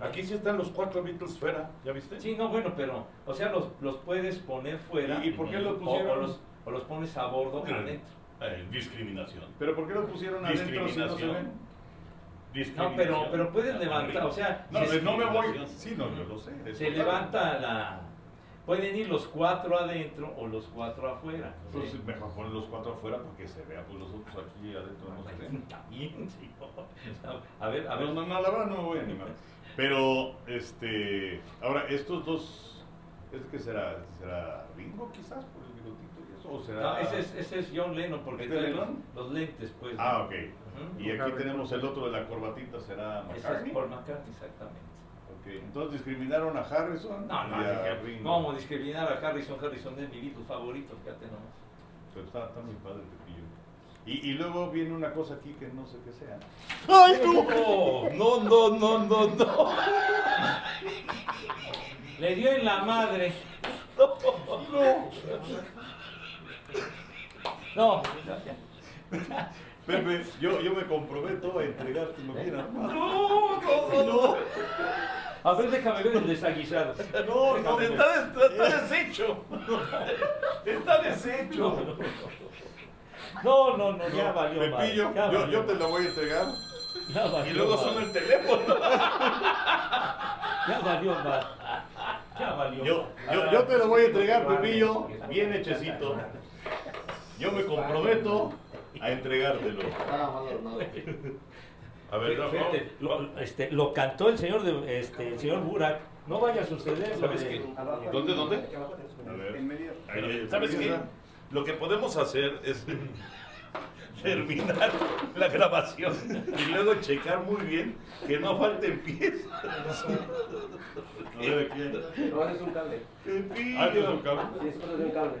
aquí sí están los cuatro Beatles fuera, ¿ya viste? Sí, no, bueno, pero, o sea, los, los puedes poner fuera. ¿Y- y por qué los pusieron? O, los, o los pones a bordo adentro. Eh, discriminación. ¿Pero por qué lo pusieron adentro si no se Discriminación. ven? No, Discriminación. pero, pero puedes levantar, o sea, No, no me voy. Sí, no, yo lo sé. se levanta la... Pueden ir los cuatro adentro o los cuatro afuera. Pues ¿sí? mejor poner los cuatro afuera para que se vea, pues los otros aquí adentro no se ven. También, sí. A ver, a ver. No, no, no, la verdad no me voy a animar. Pero, este, ahora, estos dos, ¿es que será? ¿Será Ringo quizás por el eso? ¿O será? No, ese, es, ese es John Lennon porque ¿Este trae los, Lennon? los lentes, pues. Ah, ok. Y aquí tenemos el otro de la corbatita, ¿será Ese es McCartney? Paul McCartney, exactamente. Ok, entonces discriminaron a Harrison No, no, y a. ¿cómo discriminar a Harrison? Harrison es mi Beatle favorito, fíjate nomás. Pero está, está muy padre Pepillo. Y, y luego viene una cosa aquí que no sé qué sea. ¡Ay, no! No, no, no, no, no. Le dio en la madre. No. No. Pepe, yo, yo me comprometo a entregarte lo que. No, no, no, no. A ver, déjame ver el desaguisado. No, no, Está, des- está deshecho. Está deshecho. No, no, no, ya valió. Pepillo, yo, valió yo te la voy a entregar. ya valió Y luego suena el teléfono. Ya valió mal. Ya valió Yo, yo, yo te lo voy a entregar, Pepillo, bien hechecito. Yo me comprometo a entregártelo. A ver, no, Fíjate, lo, este, lo cantó el señor de, este, el señor Burak. No vaya a suceder. ¿Sabes de- qué? ¿Dónde, dónde? A ver. Ahí, ¿Sabes qué? Lo que podemos hacer es terminar la grabación y luego checar muy bien que no falten piezas. A ver aquí. hay- No, es un cable. Ah, ¿este es un cable?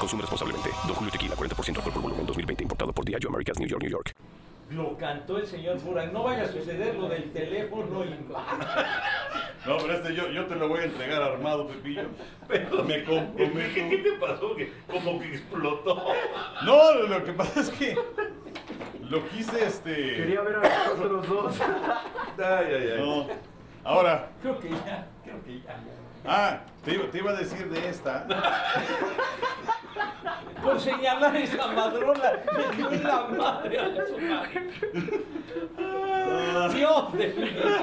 Consume responsablemente. Don Julio Tequila, 40% alcohol por volumen, 2020. Importado por Diageo Americas, New York, New York. Lo cantó el señor Burak. No vaya a suceder lo del teléfono y... No, pero este yo, yo te lo voy a entregar armado, Pepillo. Pero Me ¿Qué, comprometo. qué te pasó? Que como que explotó. No, lo que pasa es que lo quise este. Quería ver a los otros dos. Ay, ay, ay. No. Ahora, Creo que ya, creo que ya. Ah, te, iba- te iba a decir de esta. Por señalar esa madrona, le dio la madre a su madre. Dios de mi vida.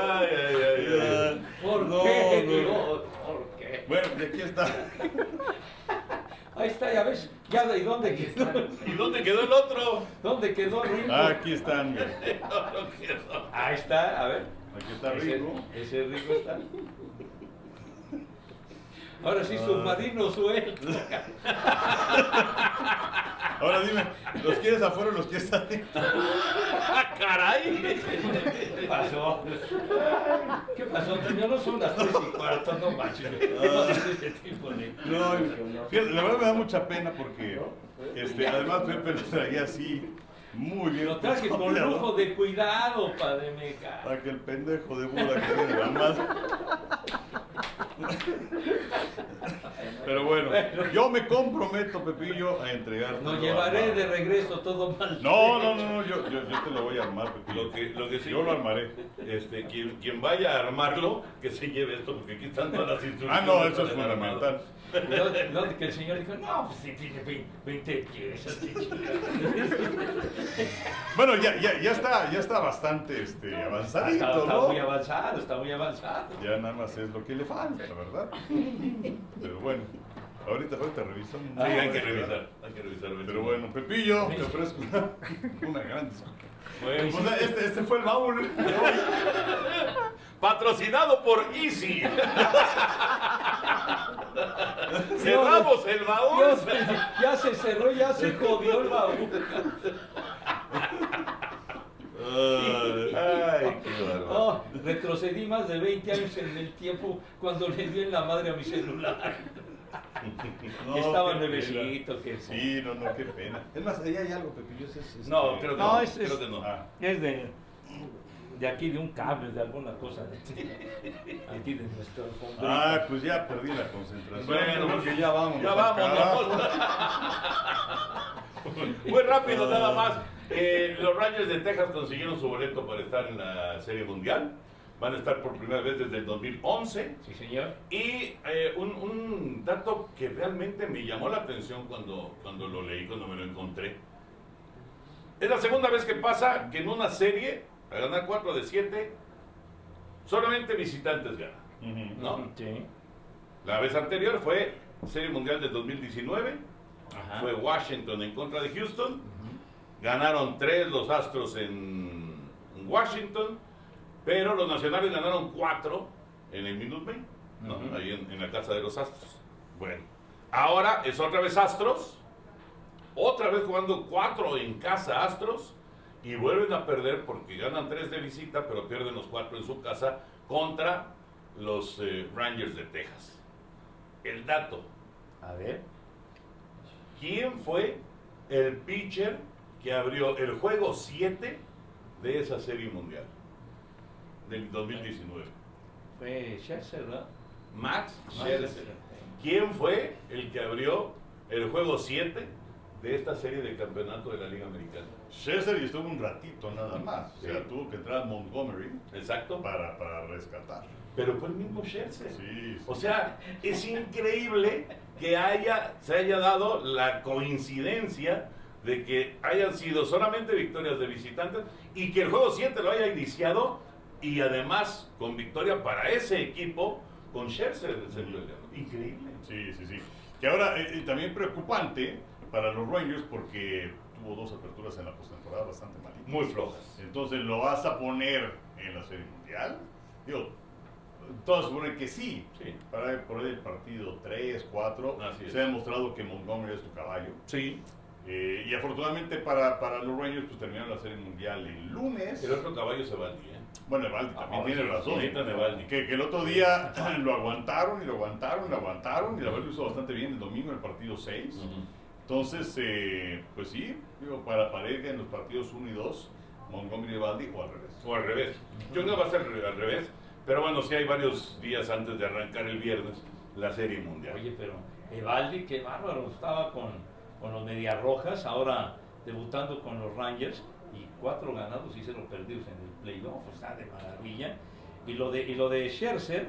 Ay, ay, ay, ay. ¿Por No, qué, no. Dios? ¿Por qué? Bueno, de aquí está. Ahí está, ya ves. Ya, ¿y dónde quedó? ¿Y dónde quedó el otro? ¿Dónde quedó Rico? Ah, aquí están. No. Ahí está, a ver. Aquí está Ese- Rico. Ese rico está. Ahora sí, submarino suelto. Ahora dime, ¿los quieres afuera o los quieres adentro? ¡Ah, caray! ¿Qué pasó? ¿Qué pasó? Antonio? No son las tres y cuarto, no manches. No haces ese tipo de... No, fíjate, la verdad me da mucha pena porque este, además Pepe lo traía así, muy bien. Lo traje con lujo de cuidado, padre Meca. Para que el pendejo de Buda que viene la más. Pero bueno, yo me comprometo, Pepillo, a entregarte. Lo llevaré de regreso todo mal. No, no, no, no, yo, yo, yo te lo voy a armar, Pepillo. Lo que, lo que sí. Yo lo armaré. Este, quien, quien vaya a armarlo, que se lleve esto, porque aquí están todas las instrucciones. Ah, no, eso es fundamental. No, no, que el señor dijo, no, pues sí, tiene 20 piezas. Bueno, ya, ya, ya está, ya está bastante este, Está, avanzadito, está ¿no? muy avanzado, está muy avanzado. Ya nada más es lo que le falta, ¿verdad? Pero bueno, ahorita, ahorita revisamos. Sí, hay que revisar. Hay que revisar. Pero bueno, Pepillo, te ofrezco una, una gran disculpa. Bueno, O sea, este, este fue el baúl. Patrocinado por Easy. Cerramos el baúl. Dios, ya se cerró, ya se jodió el baúl. Ay, qué bárbaro. Oh, retrocedí más de 20 años en el tiempo cuando le di en la madre a mi celular. No, Estaba qué nuevecito, que. Sí, no, no, qué pena. Es más, ahí hay algo, Pepillo. es- es- este- No, creo que No, no. es- creo es- que no. Ah, Es de, de aquí, de un cable, de alguna cosa. De, aquí de nuestro alfombra. ah, pues ya perdí la concentración. Bueno, porque ya vamos. Ya vamos. Muy rápido, nada más. Eh, los Rangers de Texas consiguieron su boleto para estar en la Serie Mundial. Van a estar por primera vez desde el 2011. Sí, señor. Y eh, un, un dato que realmente me llamó la atención cuando, cuando lo leí, cuando me lo encontré. Es la segunda vez que pasa que en una serie, a ganar 4 de 7, solamente visitantes ganan. ¿No? Sí. La vez anterior fue Serie Mundial del 2019, Ajá. fue Washington en contra de Houston. Ganaron tres los Astros en Washington, pero los Nacionales ganaron cuatro en el Minute Maid, ¿no? Ahí en, en la casa de los Astros. Bueno, ahora es otra vez Astros, otra vez jugando cuatro en casa Astros y vuelven a perder porque ganan tres de visita, pero pierden los cuatro en su casa contra los eh, Rangers de Texas. El dato, A ver. ¿Quién fue el pitcher que abrió el juego 7 de esa serie mundial del 2019? Fue Scherzer, ¿no? Max Scherzer. ¿Quién fue el que abrió el juego 7 de esta serie de campeonato de la Liga Americana? Scherzer y estuvo un ratito nada más. O sea, Sí. tuvo que entrar a Montgomery Exacto. para, para rescatar. Pero fue el mismo Scherzer. Sí, sí. O sea, es increíble que haya, se haya dado la coincidencia de que hayan sido solamente victorias de visitantes y que el juego 7 lo haya iniciado y además con victoria para ese equipo con Scherzer. Increíble. Sí, sí, sí. Que ahora eh, eh, también preocupante para los Rangers porque tuvo dos aperturas en la postemporada bastante malitas. Muy flojas. Entonces, ¿lo vas a poner en la Serie Mundial? Digo, todos suponen que sí. Sí. Para por el partido 3, 4, Así es. se ha demostrado que Montgomery es tu caballo. Sí. Eh, y afortunadamente para, para los Rangers, pues terminaron la Serie Mundial el lunes. El otro caballo se va ¿eh? Bueno, Evaldi también Ah, tiene sí, razón. Que, que el otro día lo aguantaron y lo aguantaron y lo aguantaron y la verdad lo hizo bastante bien el domingo en el partido 6. Entonces, eh, pues sí, digo, para pareja en los partidos 1 y 2, Montgomery Evaldi o al revés. O al revés. Yo creo que va a ser al revés. Pero bueno, sí hay varios días antes de arrancar el viernes la Serie Mundial. Oye, pero Evaldi, qué bárbaro, estaba con, con los Medias Rojas, ahora debutando con los Rangers, y cuatro ganados y cero perdidos en el playoff, está de maravilla. Y lo de, y lo de Scherzer,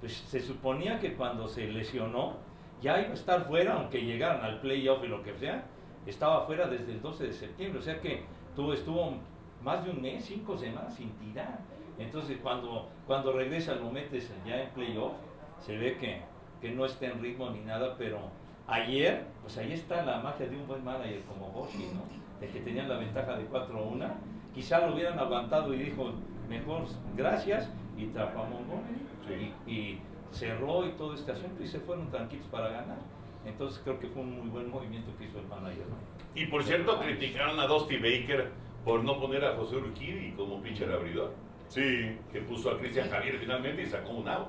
pues se suponía que cuando se lesionó, ya iba a estar fuera, aunque llegaran al playoff y lo que sea, estaba fuera desde el 12 de septiembre, o sea que tuvo, estuvo más de un mes, cinco semanas sin tirar. Entonces cuando, cuando regresa lo metes ya en playoff, se ve que, que no está en ritmo ni nada, pero ayer, pues ahí está la magia de un buen manager como Boshi, ¿no? De que tenían la ventaja de 4-1, quizá lo hubieran aguantado y dijo, mejor gracias, y trajo a Montgomery, y, y cerró y todo este asunto, y se fueron tranquilos para ganar. Entonces creo que fue un muy buen movimiento que hizo el manager. ¿no? Y por cierto, criticaron a Dusty Baker por no poner a José Urquidi como pitcher abridor. Sí, Que puso a Cristian Javier finalmente y sacó un out.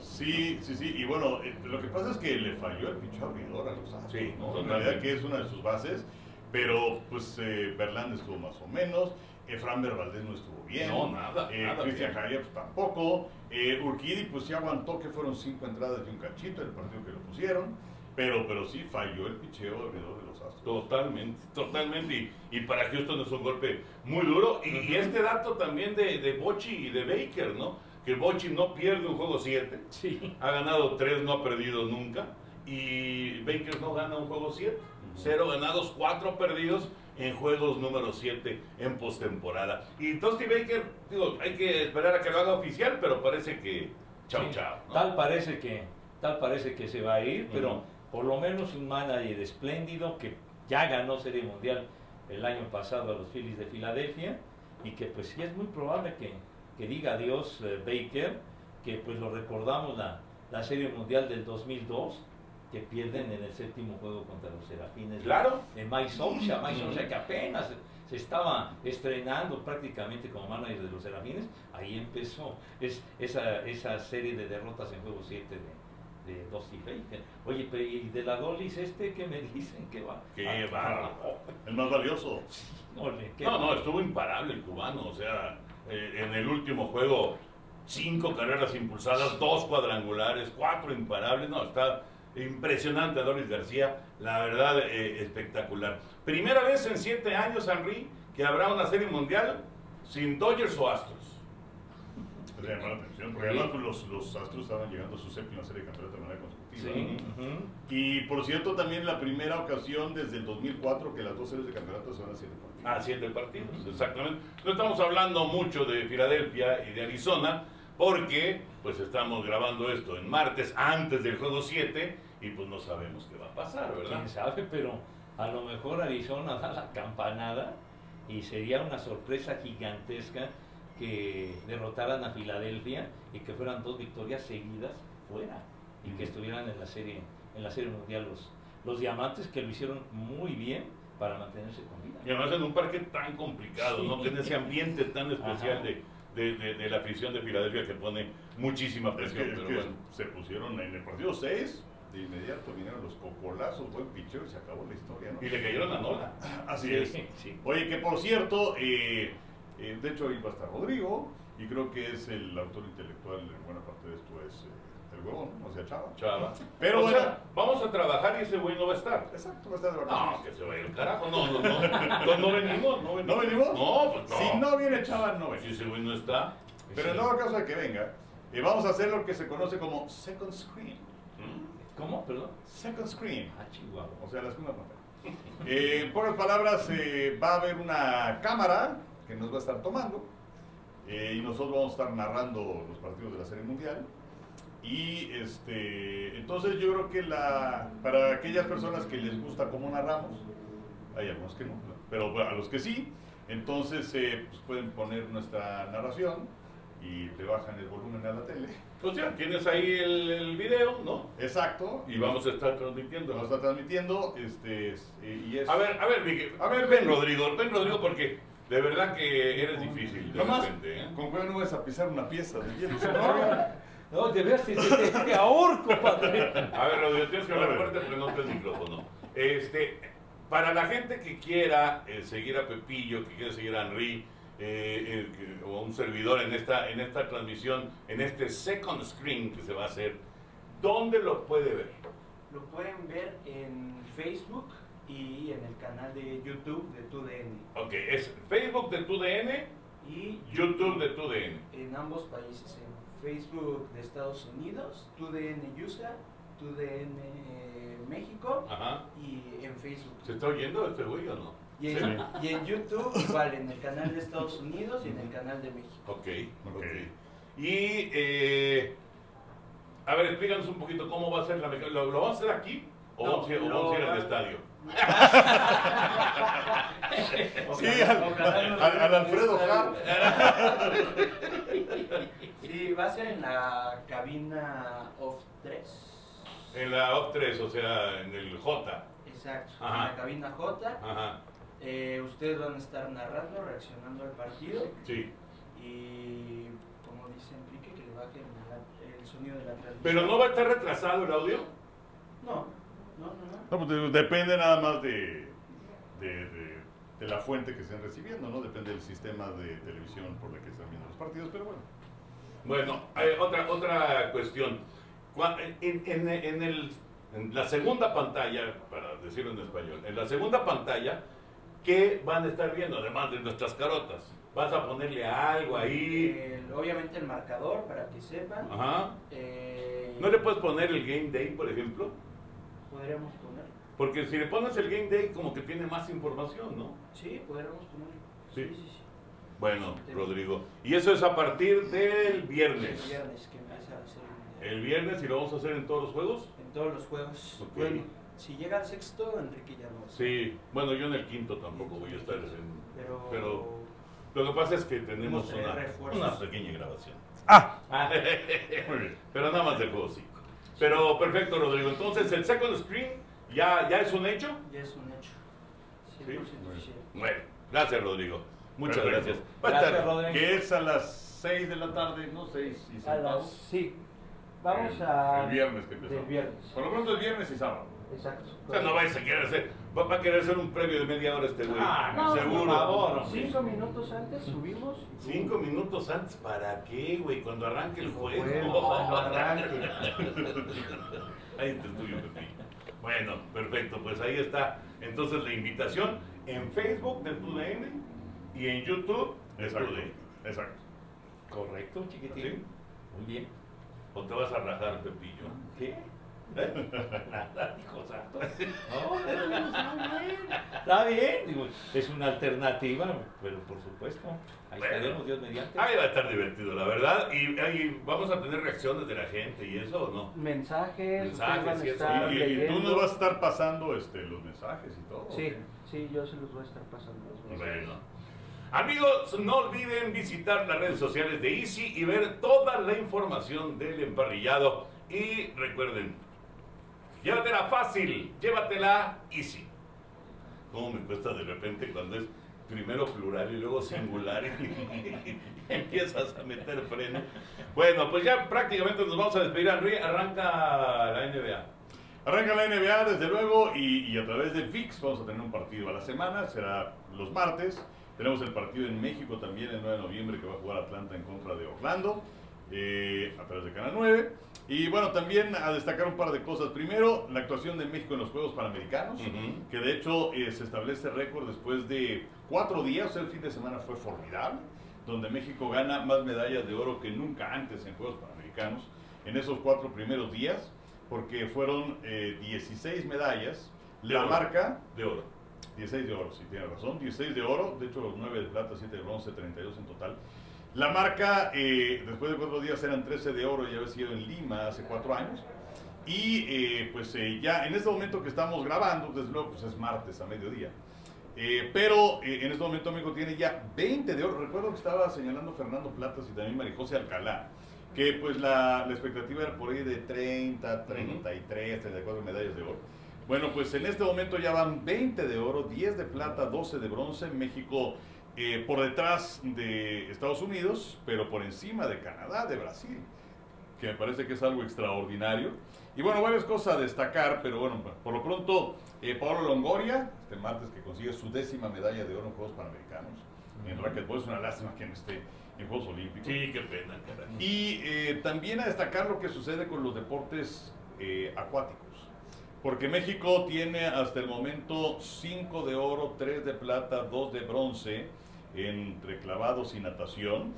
sí, sí, sí. Y bueno, eh, lo que pasa es que le falló el picho abridor a los Astros, Sí, ¿no? En realidad que es una de sus bases, pero pues eh, Verlander estuvo más o menos, Efraín Valdés no estuvo bien. No, nada, Eh, nada Cristian. Javier pues tampoco. Eh, Urquidi pues sí aguantó que fueron cinco entradas y un cachito en el partido que lo pusieron, pero, pero sí falló el picheo abridor. Totalmente, totalmente. Y, y para Houston es un golpe muy duro. Y, y este dato también de, de Bochi y de Baker, ¿no? Que Bochi no pierde un juego 7. Sí. Ha ganado 3, no ha perdido nunca. Y Baker no gana un juego 7. Cero ganados, cuatro perdidos en juegos número 7 en postemporada. Y Dusty Baker, digo, hay que esperar a que lo haga oficial, pero parece que chao, Sí, chao. ¿no? Tal parece que, tal parece que se va a ir, pero. Por lo menos un manager espléndido que ya ganó Serie Mundial el año pasado a los Phillies de Filadelfia y que pues sí es muy probable que, que diga adiós eh, Baker, que pues lo recordamos la, la Serie Mundial del 2002 que pierden en el séptimo juego contra los Serafines Claro. de Mike Socha, Mike Socha que apenas se estaba estrenando prácticamente como manager de los Serafines, ahí empezó es, esa, esa serie de derrotas en juego 7 de, de Dusty Baker. Oye, pero ¿y de la Dolis este qué me dicen que va? Qué Ah, bárbaro. El más valioso. ole, No, no, estuvo imparable el cubano. O sea, eh, en el último juego, cinco carreras impulsadas, dos cuadrangulares, cuatro imparables. No, está impresionante Adolis García. La verdad, eh, espectacular. Primera vez en siete años, Henry, que habrá una serie mundial sin Dodgers o Astros. Llamó la atención, porque además pues, los, los Astros estaban llegando a su séptima serie de campeonato de manera consecutiva. Sí. Y por cierto, también la primera ocasión desde el 2004 que las dos series de campeonato se van a siete partidos. Ah, siete partidos, exactamente. No estamos hablando mucho de Filadelfia y de Arizona, porque pues estamos grabando esto en martes, antes del juego 7, y pues no sabemos qué va a pasar, ¿verdad? quién sabe, pero a lo mejor Arizona da la campanada y sería una sorpresa gigantesca que derrotaran a Filadelfia y que fueran dos victorias seguidas fuera y que estuvieran en la serie en la serie mundial los, los diamantes que lo hicieron muy bien para mantenerse con vida. Y además en un parque tan complicado, ¿no? Que en ese ambiente tan especial de, de, de- de la afición de Filadelfia que pone muchísima Es presión, es pero que bueno. se pusieron en el partido 6, de inmediato vinieron los cocolazos, buen picheo y se acabó la historia, ¿no? Y le cayeron a Nola. Así Sí, es. sí. Oye, que por cierto, eh, eh, de hecho ahí va a estar Rodrigo, y creo que es el autor intelectual en buena parte de esto es eh, el huevón, o sea, Chava. Chava. Pero o bueno. sea, vamos a trabajar y ese güey no va a estar. Exacto, va a estar de No, vacaciones. que se vaya el carajo. No, no, no. No, no venimos, no venimos. ¿No venimos? No, pues no. Si no viene Chava, no Si viene. ese güey no está. Pero en todo caso de que venga, eh, vamos a hacer lo que se conoce como second screen. ¿Mm? ¿Cómo? Perdón. Second screen. Ah, Chihuahua. O sea, la segunda pantalla. Eh, en pocas palabras, eh, va a haber una cámara que nos va a estar tomando eh, y nosotros vamos a estar narrando los partidos de la Serie Mundial. Y este, entonces yo creo que la, para aquellas personas que les gusta cómo narramos, hay algunos que no, pero a los que sí, entonces eh, pues pueden poner nuestra narración y le bajan el volumen a la tele. O sea, tienes ahí el, el video, ¿no? Exacto. Y vamos a estar transmitiendo. Vamos a estar transmitiendo. Este, es- eh, y es, A ver, a ver, Miguel. A ver, ven, Rodrigo. Ven, Rodrigo, porque de verdad que eres difícil. De Nomás, repente, ¿eh? con cuidado no vas a pisar una pieza de hielo. no, No, de veras, te, te, te ahorco, padre. A ver, Rodrigo, tienes que hablar fuerte porque no está el micrófono. Este, para la gente que quiera eh, seguir a Pepillo, que quiera seguir a Henry, eh, eh, o a un servidor en esta, en esta transmisión, en este second screen que se va a hacer, ¿dónde lo puede ver? Lo pueden ver en Facebook y en el canal de YouTube de TUDN. Ok, es Facebook de TUDN, Y YouTube de TUDN. en ambos países, en Facebook de Estados Unidos, TUDN USA, TUDN eh, México Ajá. y en Facebook. ¿Se está oyendo este güey o no? Y en, y en YouTube igual, en el canal de Estados Unidos y en el canal de México. Ok, ok. Y, eh, a ver, explícanos un poquito cómo va a ser la mecánica. ¿Lo, lo vamos a hacer aquí o No, vamos a ir, al estadio? Sí, al, al- al Alfredo Hart. Sí, va a ser en la cabina off 3. En la OP 3, o sea, en el J. Exacto, Ajá. en la cabina J. Ajá, Eh, ustedes van a estar narrando, reaccionando al partido sí. y, como dice Enrique, que le bajen el sonido de la transmisión. Pero no va a estar retrasado el audio. No, no, no. no. No, pues, depende nada más de, de, de- de la fuente que estén recibiendo, ¿no? Depende del sistema de televisión por la que están viendo los partidos, pero bueno. Bueno, hay otra, otra cuestión. En, en- en el, en la segunda pantalla, para decirlo en español, en la segunda pantalla, ¿qué van a estar viendo? Además de nuestras carotas. ¿Vas a ponerle algo ahí? El- obviamente el marcador, para que sepan. Ajá. Eh, ¿No le puedes poner el Game Day, por ejemplo? Porque si le pones el Game Day, como que tiene más información, ¿no? Sí, podríamos poner. Sí. Sí, sí, sí. Bueno, Rodrigo. Y eso es a partir del El viernes. viernes que empieza a ser El viernes y lo vamos a hacer en todos los juegos. en todos los juegos. Ok. Bueno, si llega al sexto, Enrique ya no. Sí, bueno, yo en el quinto tampoco voy a estar. en- Pero, pero lo que pasa es que tenemos una, pequeña grabación. Ah, bien. Pero nada más del juego 5. Pero perfecto, Rodrigo. Entonces, el second screen ya, ya es un hecho. ya es un hecho. 100% bueno. oficial. Bueno, gracias, Rodrigo. Muchas Perfecto. gracias. Va a gracias, estar- Rodrigo. Que es a las 6 de la tarde, ¿no? 6 y A centavos. las, sí. Vamos El- a. el viernes que empezamos. Del viernes. Por lo pronto es viernes y sábado. Exacto. O sea, no vais a querer hacer. Va, va a querer hacer un previo de media hora este güey. Ah, no, Seguro. por favor. Cinco minutos antes subimos. Cinco minutos antes, ¿para qué, güey? Cuando arranque el juego. Bueno, cuando arranque. Ahí está el tuyo, Pepillo. Bueno, perfecto, pues ahí está. Entonces la invitación en Facebook de TUDN y en YouTube de Exacto. TUDN. Exacto. Correcto, chiquitín. ¿Sí? Muy bien. ¿O te vas a rajar, Pepillo? ¿Qué? ¿Eh? Nada, hijo santo. No, pero está bien. Está bien. Digo, es una alternativa, pero por supuesto. Ahí Bueno. estaremos, Dios mediante. Ahí va a estar divertido, la verdad. Y ahí vamos a tener reacciones de la gente y eso, ¿o no? Mensajes, Mensajes, van a estar Y, y tú nos vas a estar pasando este, los mensajes y todo. Sí, sí, yo se los voy a estar pasando. los mensajes. Bueno. Amigos, no olviden visitar las redes sociales de Easy y ver toda la información del emparrillado. Y recuerden, llévatela fácil, llévatela Easy. ¿Cómo me cuesta de repente cuando es primero plural y luego singular y empiezas a meter freno? Bueno, pues ya prácticamente nos vamos a despedir. Henry, arranca la NBA. Arranca la NBA, desde luego, y, y a través de VIX vamos a tener un partido a la semana, será los martes. Tenemos el partido en México también el 9 de noviembre que va a jugar Atlanta en contra de Orlando, eh, a través de Canal 9. Y bueno, también a destacar un par de cosas. Primero, la actuación de México en los Juegos Panamericanos, Ujú. que de hecho eh, se establece récord después de cuatro días, o sea, el fin de semana fue formidable, donde México gana más medallas de oro que nunca antes en Juegos Panamericanos, en esos cuatro primeros días, porque fueron eh, 16 medallas, De la oro. marca, De oro. 16 de oro, si tiene razón, 16 de oro, de hecho 9 de plata, 7 de bronce, 32 en total. La marca, eh, después de cuatro días eran 13 de oro, ya había sido en Lima hace cuatro años. Y eh, pues eh, ya en este momento que estamos grabando, desde luego pues es martes a mediodía, pero en este momento México tiene ya 20 de oro. Recuerdo que estaba señalando Fernando Platas y también Marijose Alcalá, que pues la, la expectativa era por ahí de 30, 33, 34 medallas de oro. Bueno, pues en este momento ya van 20 de oro, 10 de plata, 12 de bronce. México eh, por detrás de Estados Unidos, pero por encima de Canadá, de Brasil, que me parece que es algo extraordinario. Y bueno, varias cosas a destacar, pero bueno, por lo pronto, eh, Pablo Longoria, este martes que consigue su décima medalla de oro en Juegos Panamericanos. En racquetball es una lástima que no esté en Juegos Olímpicos. Sí, qué pena, caray. Y eh, también a destacar lo que sucede con los deportes eh, acuáticos. Porque México tiene hasta el momento 5 de oro, 3 de plata, 2 de bronce entre clavados y natación.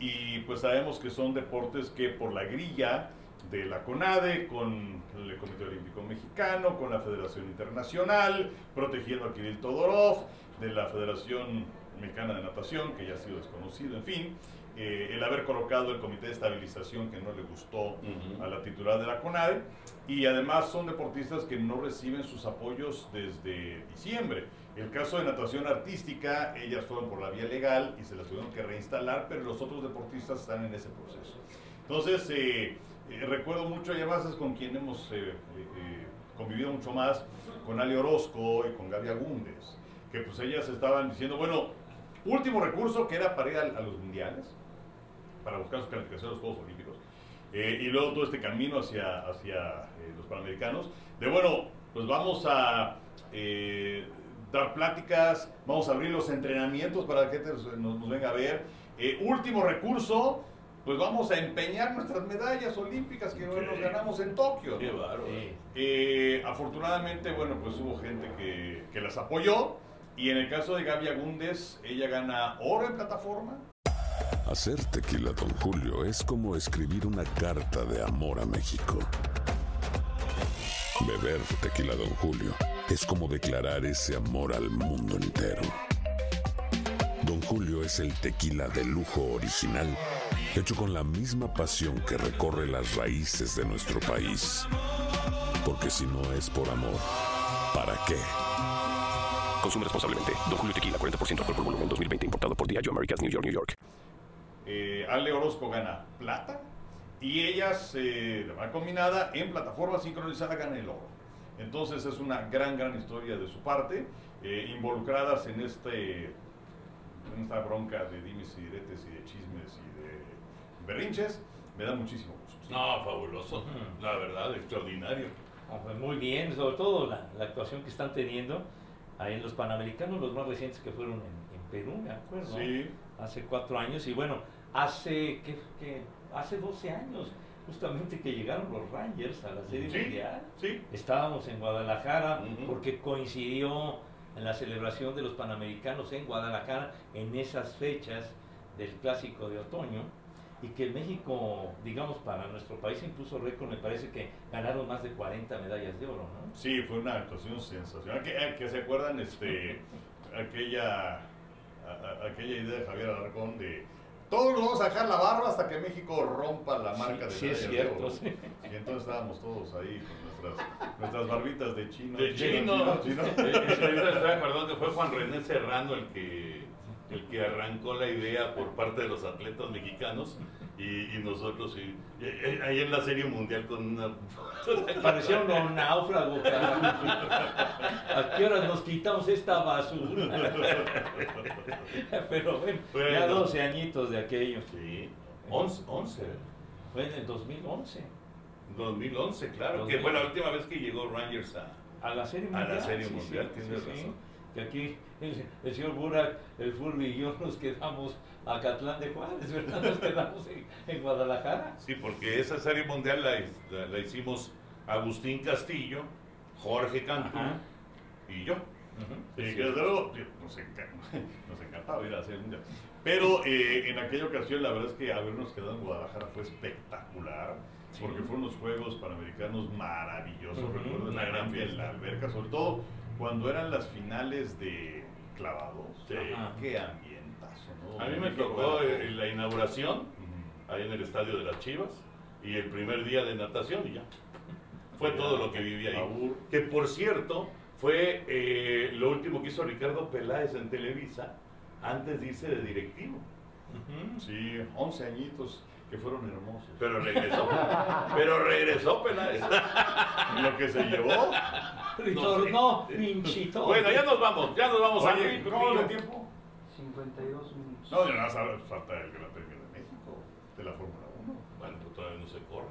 Y pues sabemos que son deportes que por la grilla de la CONADE, con el Comité Olímpico Mexicano, con la Federación Internacional, protegiendo a Kirill Todorov, de la Federación Mexicana de Natación, que ya ha sido desconocido, en fin, eh, el haber colocado el Comité de Estabilización que no le gustó a la titular de la CONADE, y además son deportistas que no reciben sus apoyos desde diciembre. El caso de natación artística, ellas fueron por la vía legal y se las tuvieron que reinstalar, pero los otros deportistas están en ese proceso. Entonces, eh, eh, recuerdo mucho, y además es con quien hemos eh, convivido mucho más, con Ali Orozco y con Gaby Agúndez, que pues ellas estaban diciendo, bueno, último recurso que era para ir a, a los mundiales, para buscar sus calificaciones a los Juegos Olímpicos, y luego todo este camino hacia, hacia los Panamericanos, de bueno, pues vamos a dar pláticas, vamos a abrir los entrenamientos para que nos, nos venga a ver. Eh, último recurso, pues vamos a empeñar nuestras medallas olímpicas que nos ganamos en Tokio. Qué ¿no? bárbaro. Sí. Eh, afortunadamente, bueno, pues hubo gente que, que las apoyó. Y en el caso de Gaby Agúndez, ella gana oro en plataforma, Hacer tequila, Don Julio, es como escribir una carta de amor a México. Beber tequila, Don Julio, es como declarar ese amor al mundo entero. Don Julio es el tequila de lujo original, hecho con la misma pasión que recorre las raíces de nuestro país. Porque si no es por amor, ¿para qué? Consume responsablemente. Don Julio Tequila, 40% alcohol por volumen, 2020. Importado por Diageo Americas, New York, New York. eh, Ale Orozco gana plata y ellas, eh, de manera combinada, en plataforma sincronizada gana el oro. Entonces es una gran, gran historia de su parte, eh, involucradas en, este, en esta bronca de dimes y diretes y de chismes y de berrinches, me da muchísimo gusto. No, fabuloso. La verdad, extraordinario. Ah, pues muy bien, sobre todo la, la actuación que están teniendo ahí en los Panamericanos, los más recientes que fueron en, en Perú, me acuerdo. Sí. Hace cuatro años y bueno, hace, ¿qué, qué? hace 12 años, justamente que llegaron los Rangers a la Serie Sí, Mundial. sí. Estábamos en Guadalajara porque coincidió en la celebración de los Panamericanos en Guadalajara en esas fechas del Clásico de Otoño y que México, digamos, para nuestro país impuso récord, me parece que ganaron más de 40 medallas de oro, ¿no? Sí, fue una actuación sensacional. Que, eh, que se acuerdan este, aquella, a- a- aquella idea de Javier Alarcón de todos nos vamos a dejar la barba hasta que México rompa la marca de sí, de cierto, sí. Y entonces estábamos todos ahí con nuestras, nuestras barbitas de chino. De chino. chino. Eh, eh, ahorita estoy acordando que fue Juan René Serrano el que, el que arrancó la idea por parte de los atletas mexicanos y, y nosotros y, y- y- ahí en la serie mundial con una Parecía un náufrago. ¿A qué horas nos quitamos esta basura? Pero bueno, ya Bueno. 12 añitos de aquello. sí, 11, 11, Fue en el 2011. 2011, claro, que 2011. fue la última vez que llegó Rangers a A la serie A la mundial. Serie Mundial, sí, tienes sí. razón. Que aquí el, el señor Burak, el Furby y yo nos quedamos a Catlán de Juárez, ¿verdad? Nos quedamos en, en Guadalajara. Sí, porque esa serie mundial la, la- la hicimos Agustín Castillo, Jorge Cantú Ajá. y yo. Y que desde luego nos, nos encantaba ir a hacer mundial. Pero eh, en aquella ocasión la verdad es que habernos quedado en Guadalajara fue espectacular. Sí. Porque fueron unos Juegos Panamericanos maravillosos. Ujú. Recuerdo Una la gran en la fiesta. alberca, sobre todo cuando eran las finales de clavados. Sí. Ajá. Qué ambientazo, ¿no? A mí me tocó la inauguración ahí en el estadio de las Chivas y el primer día de natación y ya. Fue todo lo que viví ahí. Que por cierto, fue eh, lo último que hizo Ricardo Peláez en Televisa antes de irse de directivo. Sí, 11 añitos que fueron hermosos. Pero regresó. pero regresó Peláez. Lo que se llevó. Retornó pinchito. Bueno, ya nos vamos, ya nos vamos a Oye, ¿cómo de tiempo? 52 minutos. No, ya nada falta el Gran Premio de México, de la Fórmula 1. Bueno, pues todavía no se corre.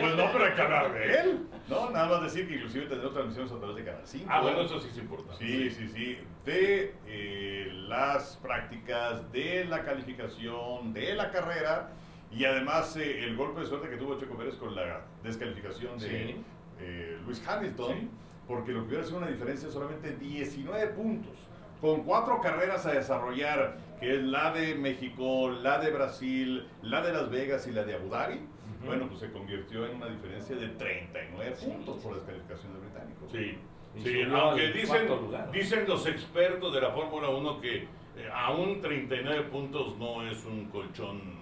Pues no, pero hay que hablar de él. No, nada más decir que inclusive tendrá transmisiones a través de Canal 5. Ah, bueno, eso sí es importante. Sí, sí, sí. De eh, las prácticas, de la calificación, de la carrera y además eh, el golpe de suerte que tuvo Checo Pérez con la descalificación de Sí. eh, Luis Hamilton, Sí. porque lo que hubiera sido una diferencia solamente 19 puntos, con cuatro carreras a desarrollar, que es la de México, la de Brasil, la de Las Vegas y la de Abu Dhabi. Bueno, pues se convirtió en una diferencia de 39 Sí, puntos por descalificación de británicos. Sí, sí, aunque dicen, dicen los expertos de la Fórmula 1 que eh, aún 39 puntos no es un colchón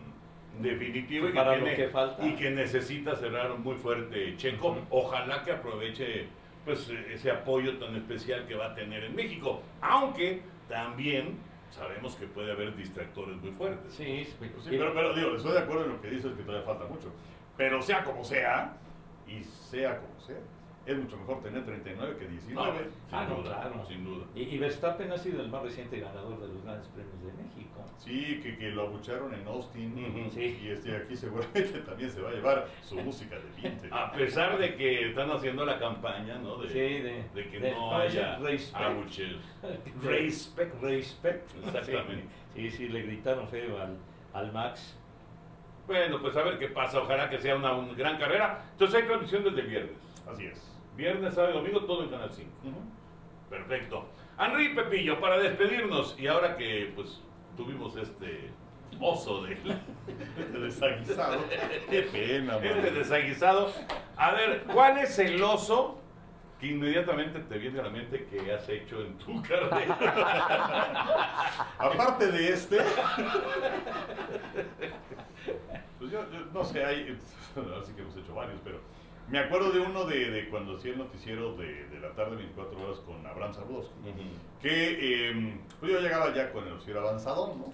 definitivo y que, lo tiene- que falta. y que necesita cerrar muy fuerte Checo. Ojalá que aproveche pues ese apoyo tan especial que va a tener en México, aunque también sabemos que puede haber distractores muy fuertes. Sí, sí, Sí, pero, pero digo, estoy de acuerdo en lo que dices que todavía falta mucho. Pero sea como sea, y sea como sea, es mucho mejor tener 39 que No, 19. sin Ah, no, duda, claro. sin duda. Y, y Verstappen ha sido el más reciente ganador de los grandes premios de México. Sí, que, que lo abucharon en Austin. Sí. Y este aquí seguramente también se va a llevar su música de vintage. A pesar de que están haciendo la campaña, ¿no? De, Sí, de- de que de- no haya Respect. abucheos. Respect. Respect. Exactamente. Sí, sí, le gritaron feo al, al Max. Bueno, pues a ver qué pasa. Ojalá que sea una, una gran carrera. Entonces hay transmisión desde viernes. Así es. Viernes, sábado y domingo, todo en Canal 5. Ujú. Perfecto. Henry Pepillo, para despedirnos, y ahora que pues tuvimos este oso de Este desaguisado. Qué pena, man. este desaguisado, a ver, ¿cuál es el oso que inmediatamente te viene a la mente que has hecho en tu carrera? Aparte de este. Pues yo, yo no sé, hay. Así que hemos hecho varios, pero. Me acuerdo de uno de, de cuando hacía el noticiero de, de la tarde 24 horas con Abraham Zabudowski. que eh, pues yo llegaba ya con el noticiero avanzado, ¿no?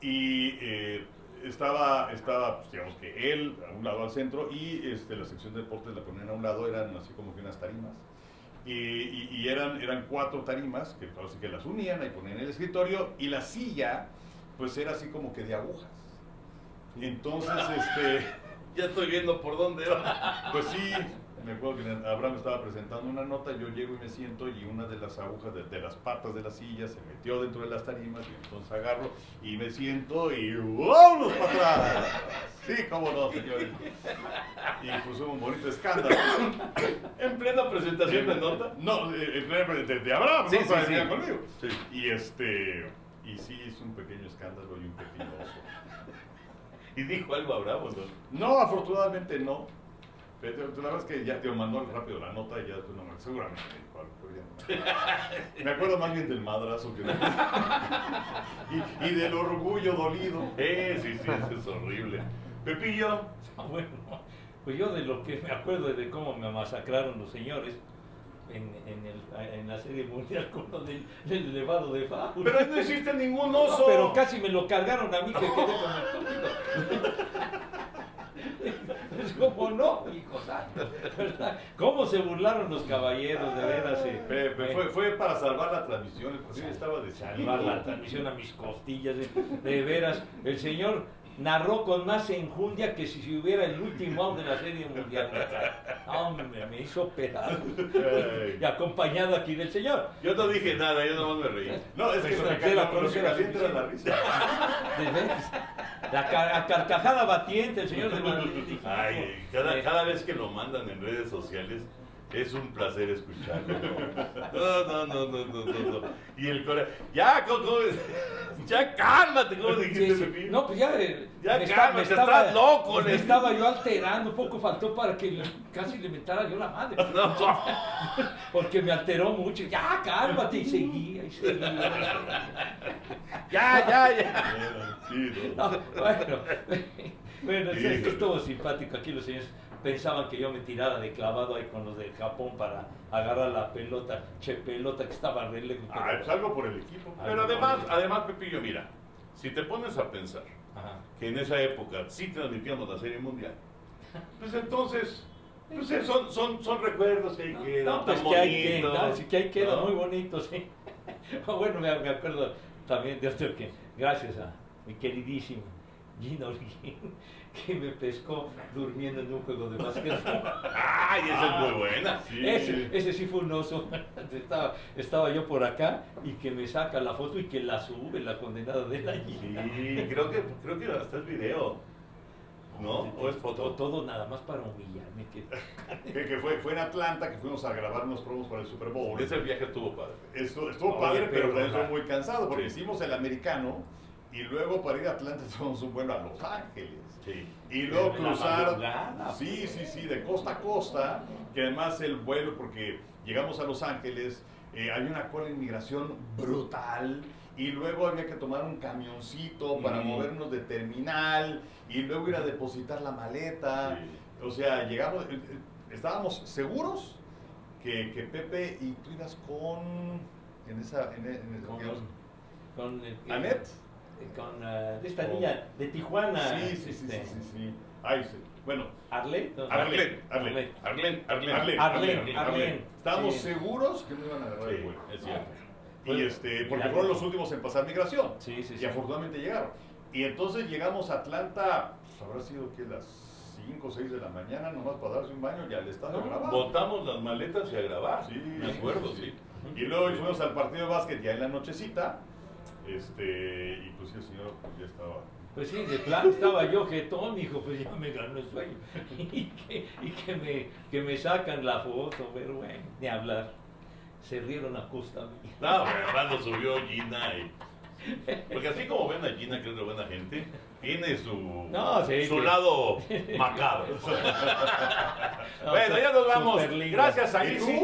Y eh, estaba, estaba pues, digamos que él a un lado al centro y este, la sección de deportes la ponían a un lado, eran así como que unas tarimas. Y, y- y eran, eran cuatro tarimas que parece que las unían, ahí ponían el escritorio y la silla, pues era así como que de agujas. Entonces, este... Ya estoy viendo por dónde va. Pues sí, me acuerdo que Abraham estaba presentando una nota, yo llego y me siento y una de las agujas de, de las patas de la silla se metió dentro de las tarimas y entonces agarro y me siento y ¡vámonos para atrás! Sí, cómo no, señores. Y puso un bonito escándalo. En plena presentación de nota. No, de, de- de- de Abraham, Sí, ¿no? sí, sí. conmigo. Sí. Y este, y sí, hizo un pequeño escándalo y un pequeño oso. Y dijo algo a Bravo, ¿no? No, afortunadamente no. Pero la verdad es que ya te mandó rápido la nota y ya después no me seguramente me dijo algo, pero ya no me- acuerdo más bien del madrazo que de- y, y del orgullo dolido. Eh, sí, sí, eso es horrible. Pepillo, Bueno, pues yo de lo que me acuerdo es de cómo me masacraron los señores en, en, el- en la serie mundial con lo del, del elevado de Faust. pero ahí no existe ningún No, oso. pero casi me lo cargaron a mí que quedé como estúpido. Es como no, hijo santo, ¿verdad? ¿Cómo se burlaron los caballeros de veras? eh? Fue, fue para salvar la transmisión, el estaba de salvar la transmisión a mis costillas. De, de veras, el señor narró con más enjundia que si se hubiera el último out de la serie mundial. Hombre, me hizo pedazos. Y acompañado aquí del señor. Yo no dije nada, yo nomás me reí. No, es que se me la la la risa. La car- carcajada batiente, el señor de Madrid. Ay, cada, Eh, cada vez que lo mandan en redes sociales es un placer escucharlo. No, no, no, no, no, no. no. Y el corazón, ya, ¿cómo, ya cálmate, ¿cómo dijiste, Sí, sí. No, pues ya, eh, Ya me, cálmate, me estás loco, me estaba yo alterando, poco faltó para que casi le mentara yo la madre. No. Porque me alteró mucho. Ya, cálmate. Y seguía, y seguía. Ya, ya, ya. Sí, no. No, bueno, Bueno, es- Híjole. es que estuvo simpático. Aquí los señores pensaban que yo me tirara de clavado ahí con los de Japón para agarrar la pelota, che pelota que estaba re lejos. Ah, algo por el equipo. Pero además, además, Pepillo, mira, si te pones a pensar Ajá. que en esa época sí transmitíamos la Serie Mundial, pues entonces, pues son, son, son recuerdos que No, quedan no, pues que queda, bonitos, sí, que queda ¿no? muy bonito, sí. Ah, bueno, me, me acuerdo también de otro que, gracias a mi queridísimo Gino Holguín, que me pescó durmiendo en un juego de básquetbol. ¡Ay, esa es muy buena! Ese, ese sí fue un oso. Estaba, estaba yo por acá y que me saca la foto y que la sube la condenada de la Sí, creo que, creo que hasta es video, ¿no? ¿O es foto? todo nada más para humillarme. Que... Que, que fue, fue en Atlanta, que fuimos a grabar unos promos para el Super Bowl. Ese viaje estuvo padre. Estuvo, estuvo Oye, padre, pero también estuvo muy cansado, porque Sí. hicimos el americano y luego para ir a Atlanta tomamos un vuelo a Los Ángeles. Sí. Y luego la cruzar, sí, sí, sí, de costa a costa, que además el vuelo, porque llegamos a Los Ángeles, eh, hay una cola de inmigración brutal, y luego había que tomar un camioncito para Mm. movernos de terminal, y luego ir a depositar la maleta. Sí. O sea, llegamos, eh, eh, estábamos seguros que, que Pepe y tú ibas con, en esa, en, en- en- Con, digamos, con, eh, ¿Anet? Eh, con eh, esta niña de Tijuana. Sí, sí, sí, sí, este, sí, sí. Ay, sí. Bueno, Arlet. ¿no? Arlet. Arlen, Arlen, Arlen, Arlen, Arlen, Arlen, Arlen. Arlen. Estábamos Sí. seguros que no iban a agarrar el Sí, vuelo. es cierto. Y este, porque fueron los últimos en pasar migración. Sí, sí, Y sí. afortunadamente llegaron. Y entonces llegamos a Atlanta, pues habrá sido que las 5 o 6 de la mañana, nomás para darse un baño y al estadio a grabar. Botamos las maletas y a grabar. Sí, me acuerdo, sí. Y luego fuimos al partido de básquet ya en la nochecita. Este, y pues sí, el señor pues, ya estaba. Pues sí, de plan estaba yo jetón, hijo, pues ya me ganó el sueño. Y que, y que, me, que me sacan la foto, pero bueno, ni hablar. Se rieron a costa mía. No, además lo subió Gina. y- Porque así como ven a Gina, que es de buena gente, tiene su, No, sí, su sí. lado macabro. No, bueno, ya nos vamos. Gracias a ¿Y Isi.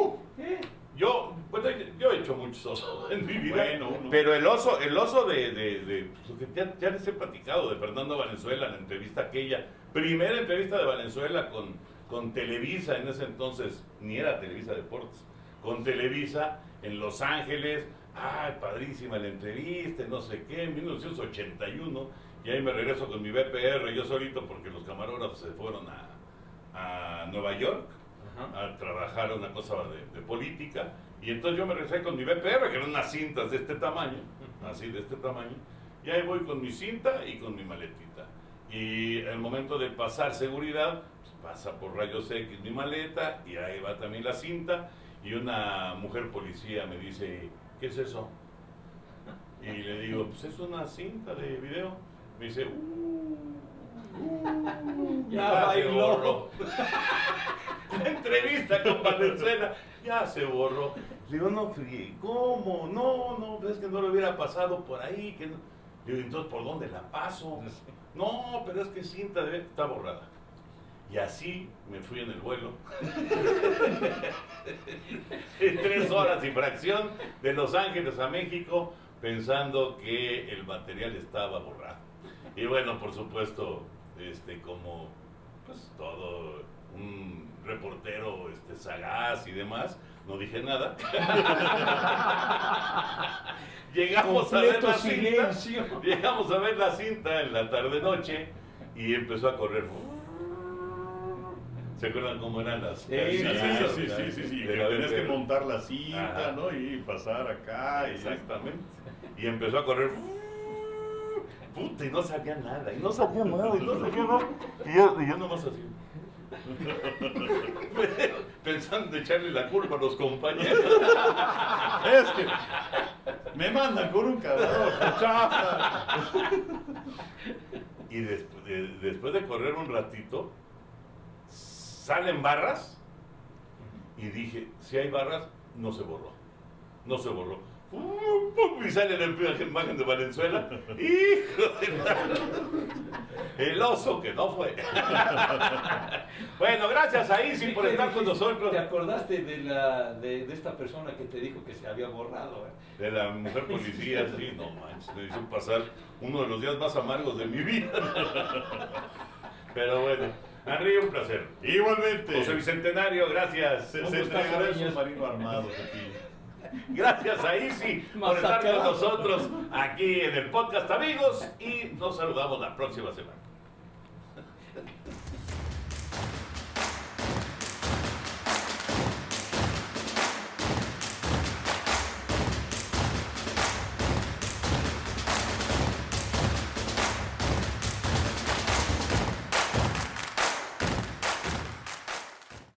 Yo, bueno, yo he hecho muchos osos en mi vida. Bueno, uno. Pero el oso, el oso de, de, de- pues, ya, ya les he platicado de Fernando Valenzuela, la entrevista aquella, primera entrevista de Valenzuela con, con Televisa, en ese entonces ni era Televisa Deportes, con Televisa en Los Ángeles, ay, padrísima la entrevista, no sé qué, en 1981, y ahí me regreso con mi BPR, yo solito, porque los camarógrafos se fueron a, a Nueva York a trabajar una cosa de, de política. Y entonces yo me regresé con mi BPR, que eran unas cintas de este tamaño, así de este tamaño. Y ahí voy con mi cinta y con mi maletita. Y el momento de pasar seguridad, pues, pasa por rayos X mi maleta y ahí va también la cinta. Y una mujer policía me dice, ¿qué es eso? Y le digo, pues es una cinta de video. Me dice, uh, uh, Ya se bailó. borró. La entrevista con Valenzuela ya se borró. Le digo, no, fríe, ¿cómo? No, no, es que no le hubiera pasado por ahí. Que no. Le digo, entonces, ¿por dónde la paso? No, pero es que cinta de... está borrada. Y así me fui en el vuelo. en tres horas y fracción de Los Ángeles a México, pensando que el material estaba borrado. Y bueno, por supuesto, este, como pues todo un reportero este, sagaz y demás, no dije nada. Llegamos a ver la cinta. Llegamos a ver la cinta en la tarde noche y empezó a correr. ¿Se acuerdan cómo eran las Sí, Sí, sí, sí, sí, tenías que montar la cinta, Ajá. ¿no? Y pasar acá. Y Exactamente. Y empezó a correr. Puta, y no sabía nada, y no sabía nada, y no sabía nada. Y yo, y yo nomás así. Pensando en echarle la culpa a los compañeros. Es que me mandan con un cabrón, chafa. Y después de, después de correr un ratito, salen barras. Y dije, si hay barras, no se borró. No se borró. Y sale la imagen de Valenzuela. ¡Hijo El oso que no fue. bueno, gracias a Isi por estar con nosotros. ¿Te acordaste de, la, de, de esta persona que te dijo que se había borrado? eh? De la mujer policía, sí, no manches, me hizo pasar uno de los días más amargos de mi vida. Pero bueno, Henry, un placer. Igualmente. José Bicentenario, gracias. Se, entregará submarino armado. Gracias a Isi por estar con nosotros aquí en el podcast, amigos. Y nos saludamos la próxima semana.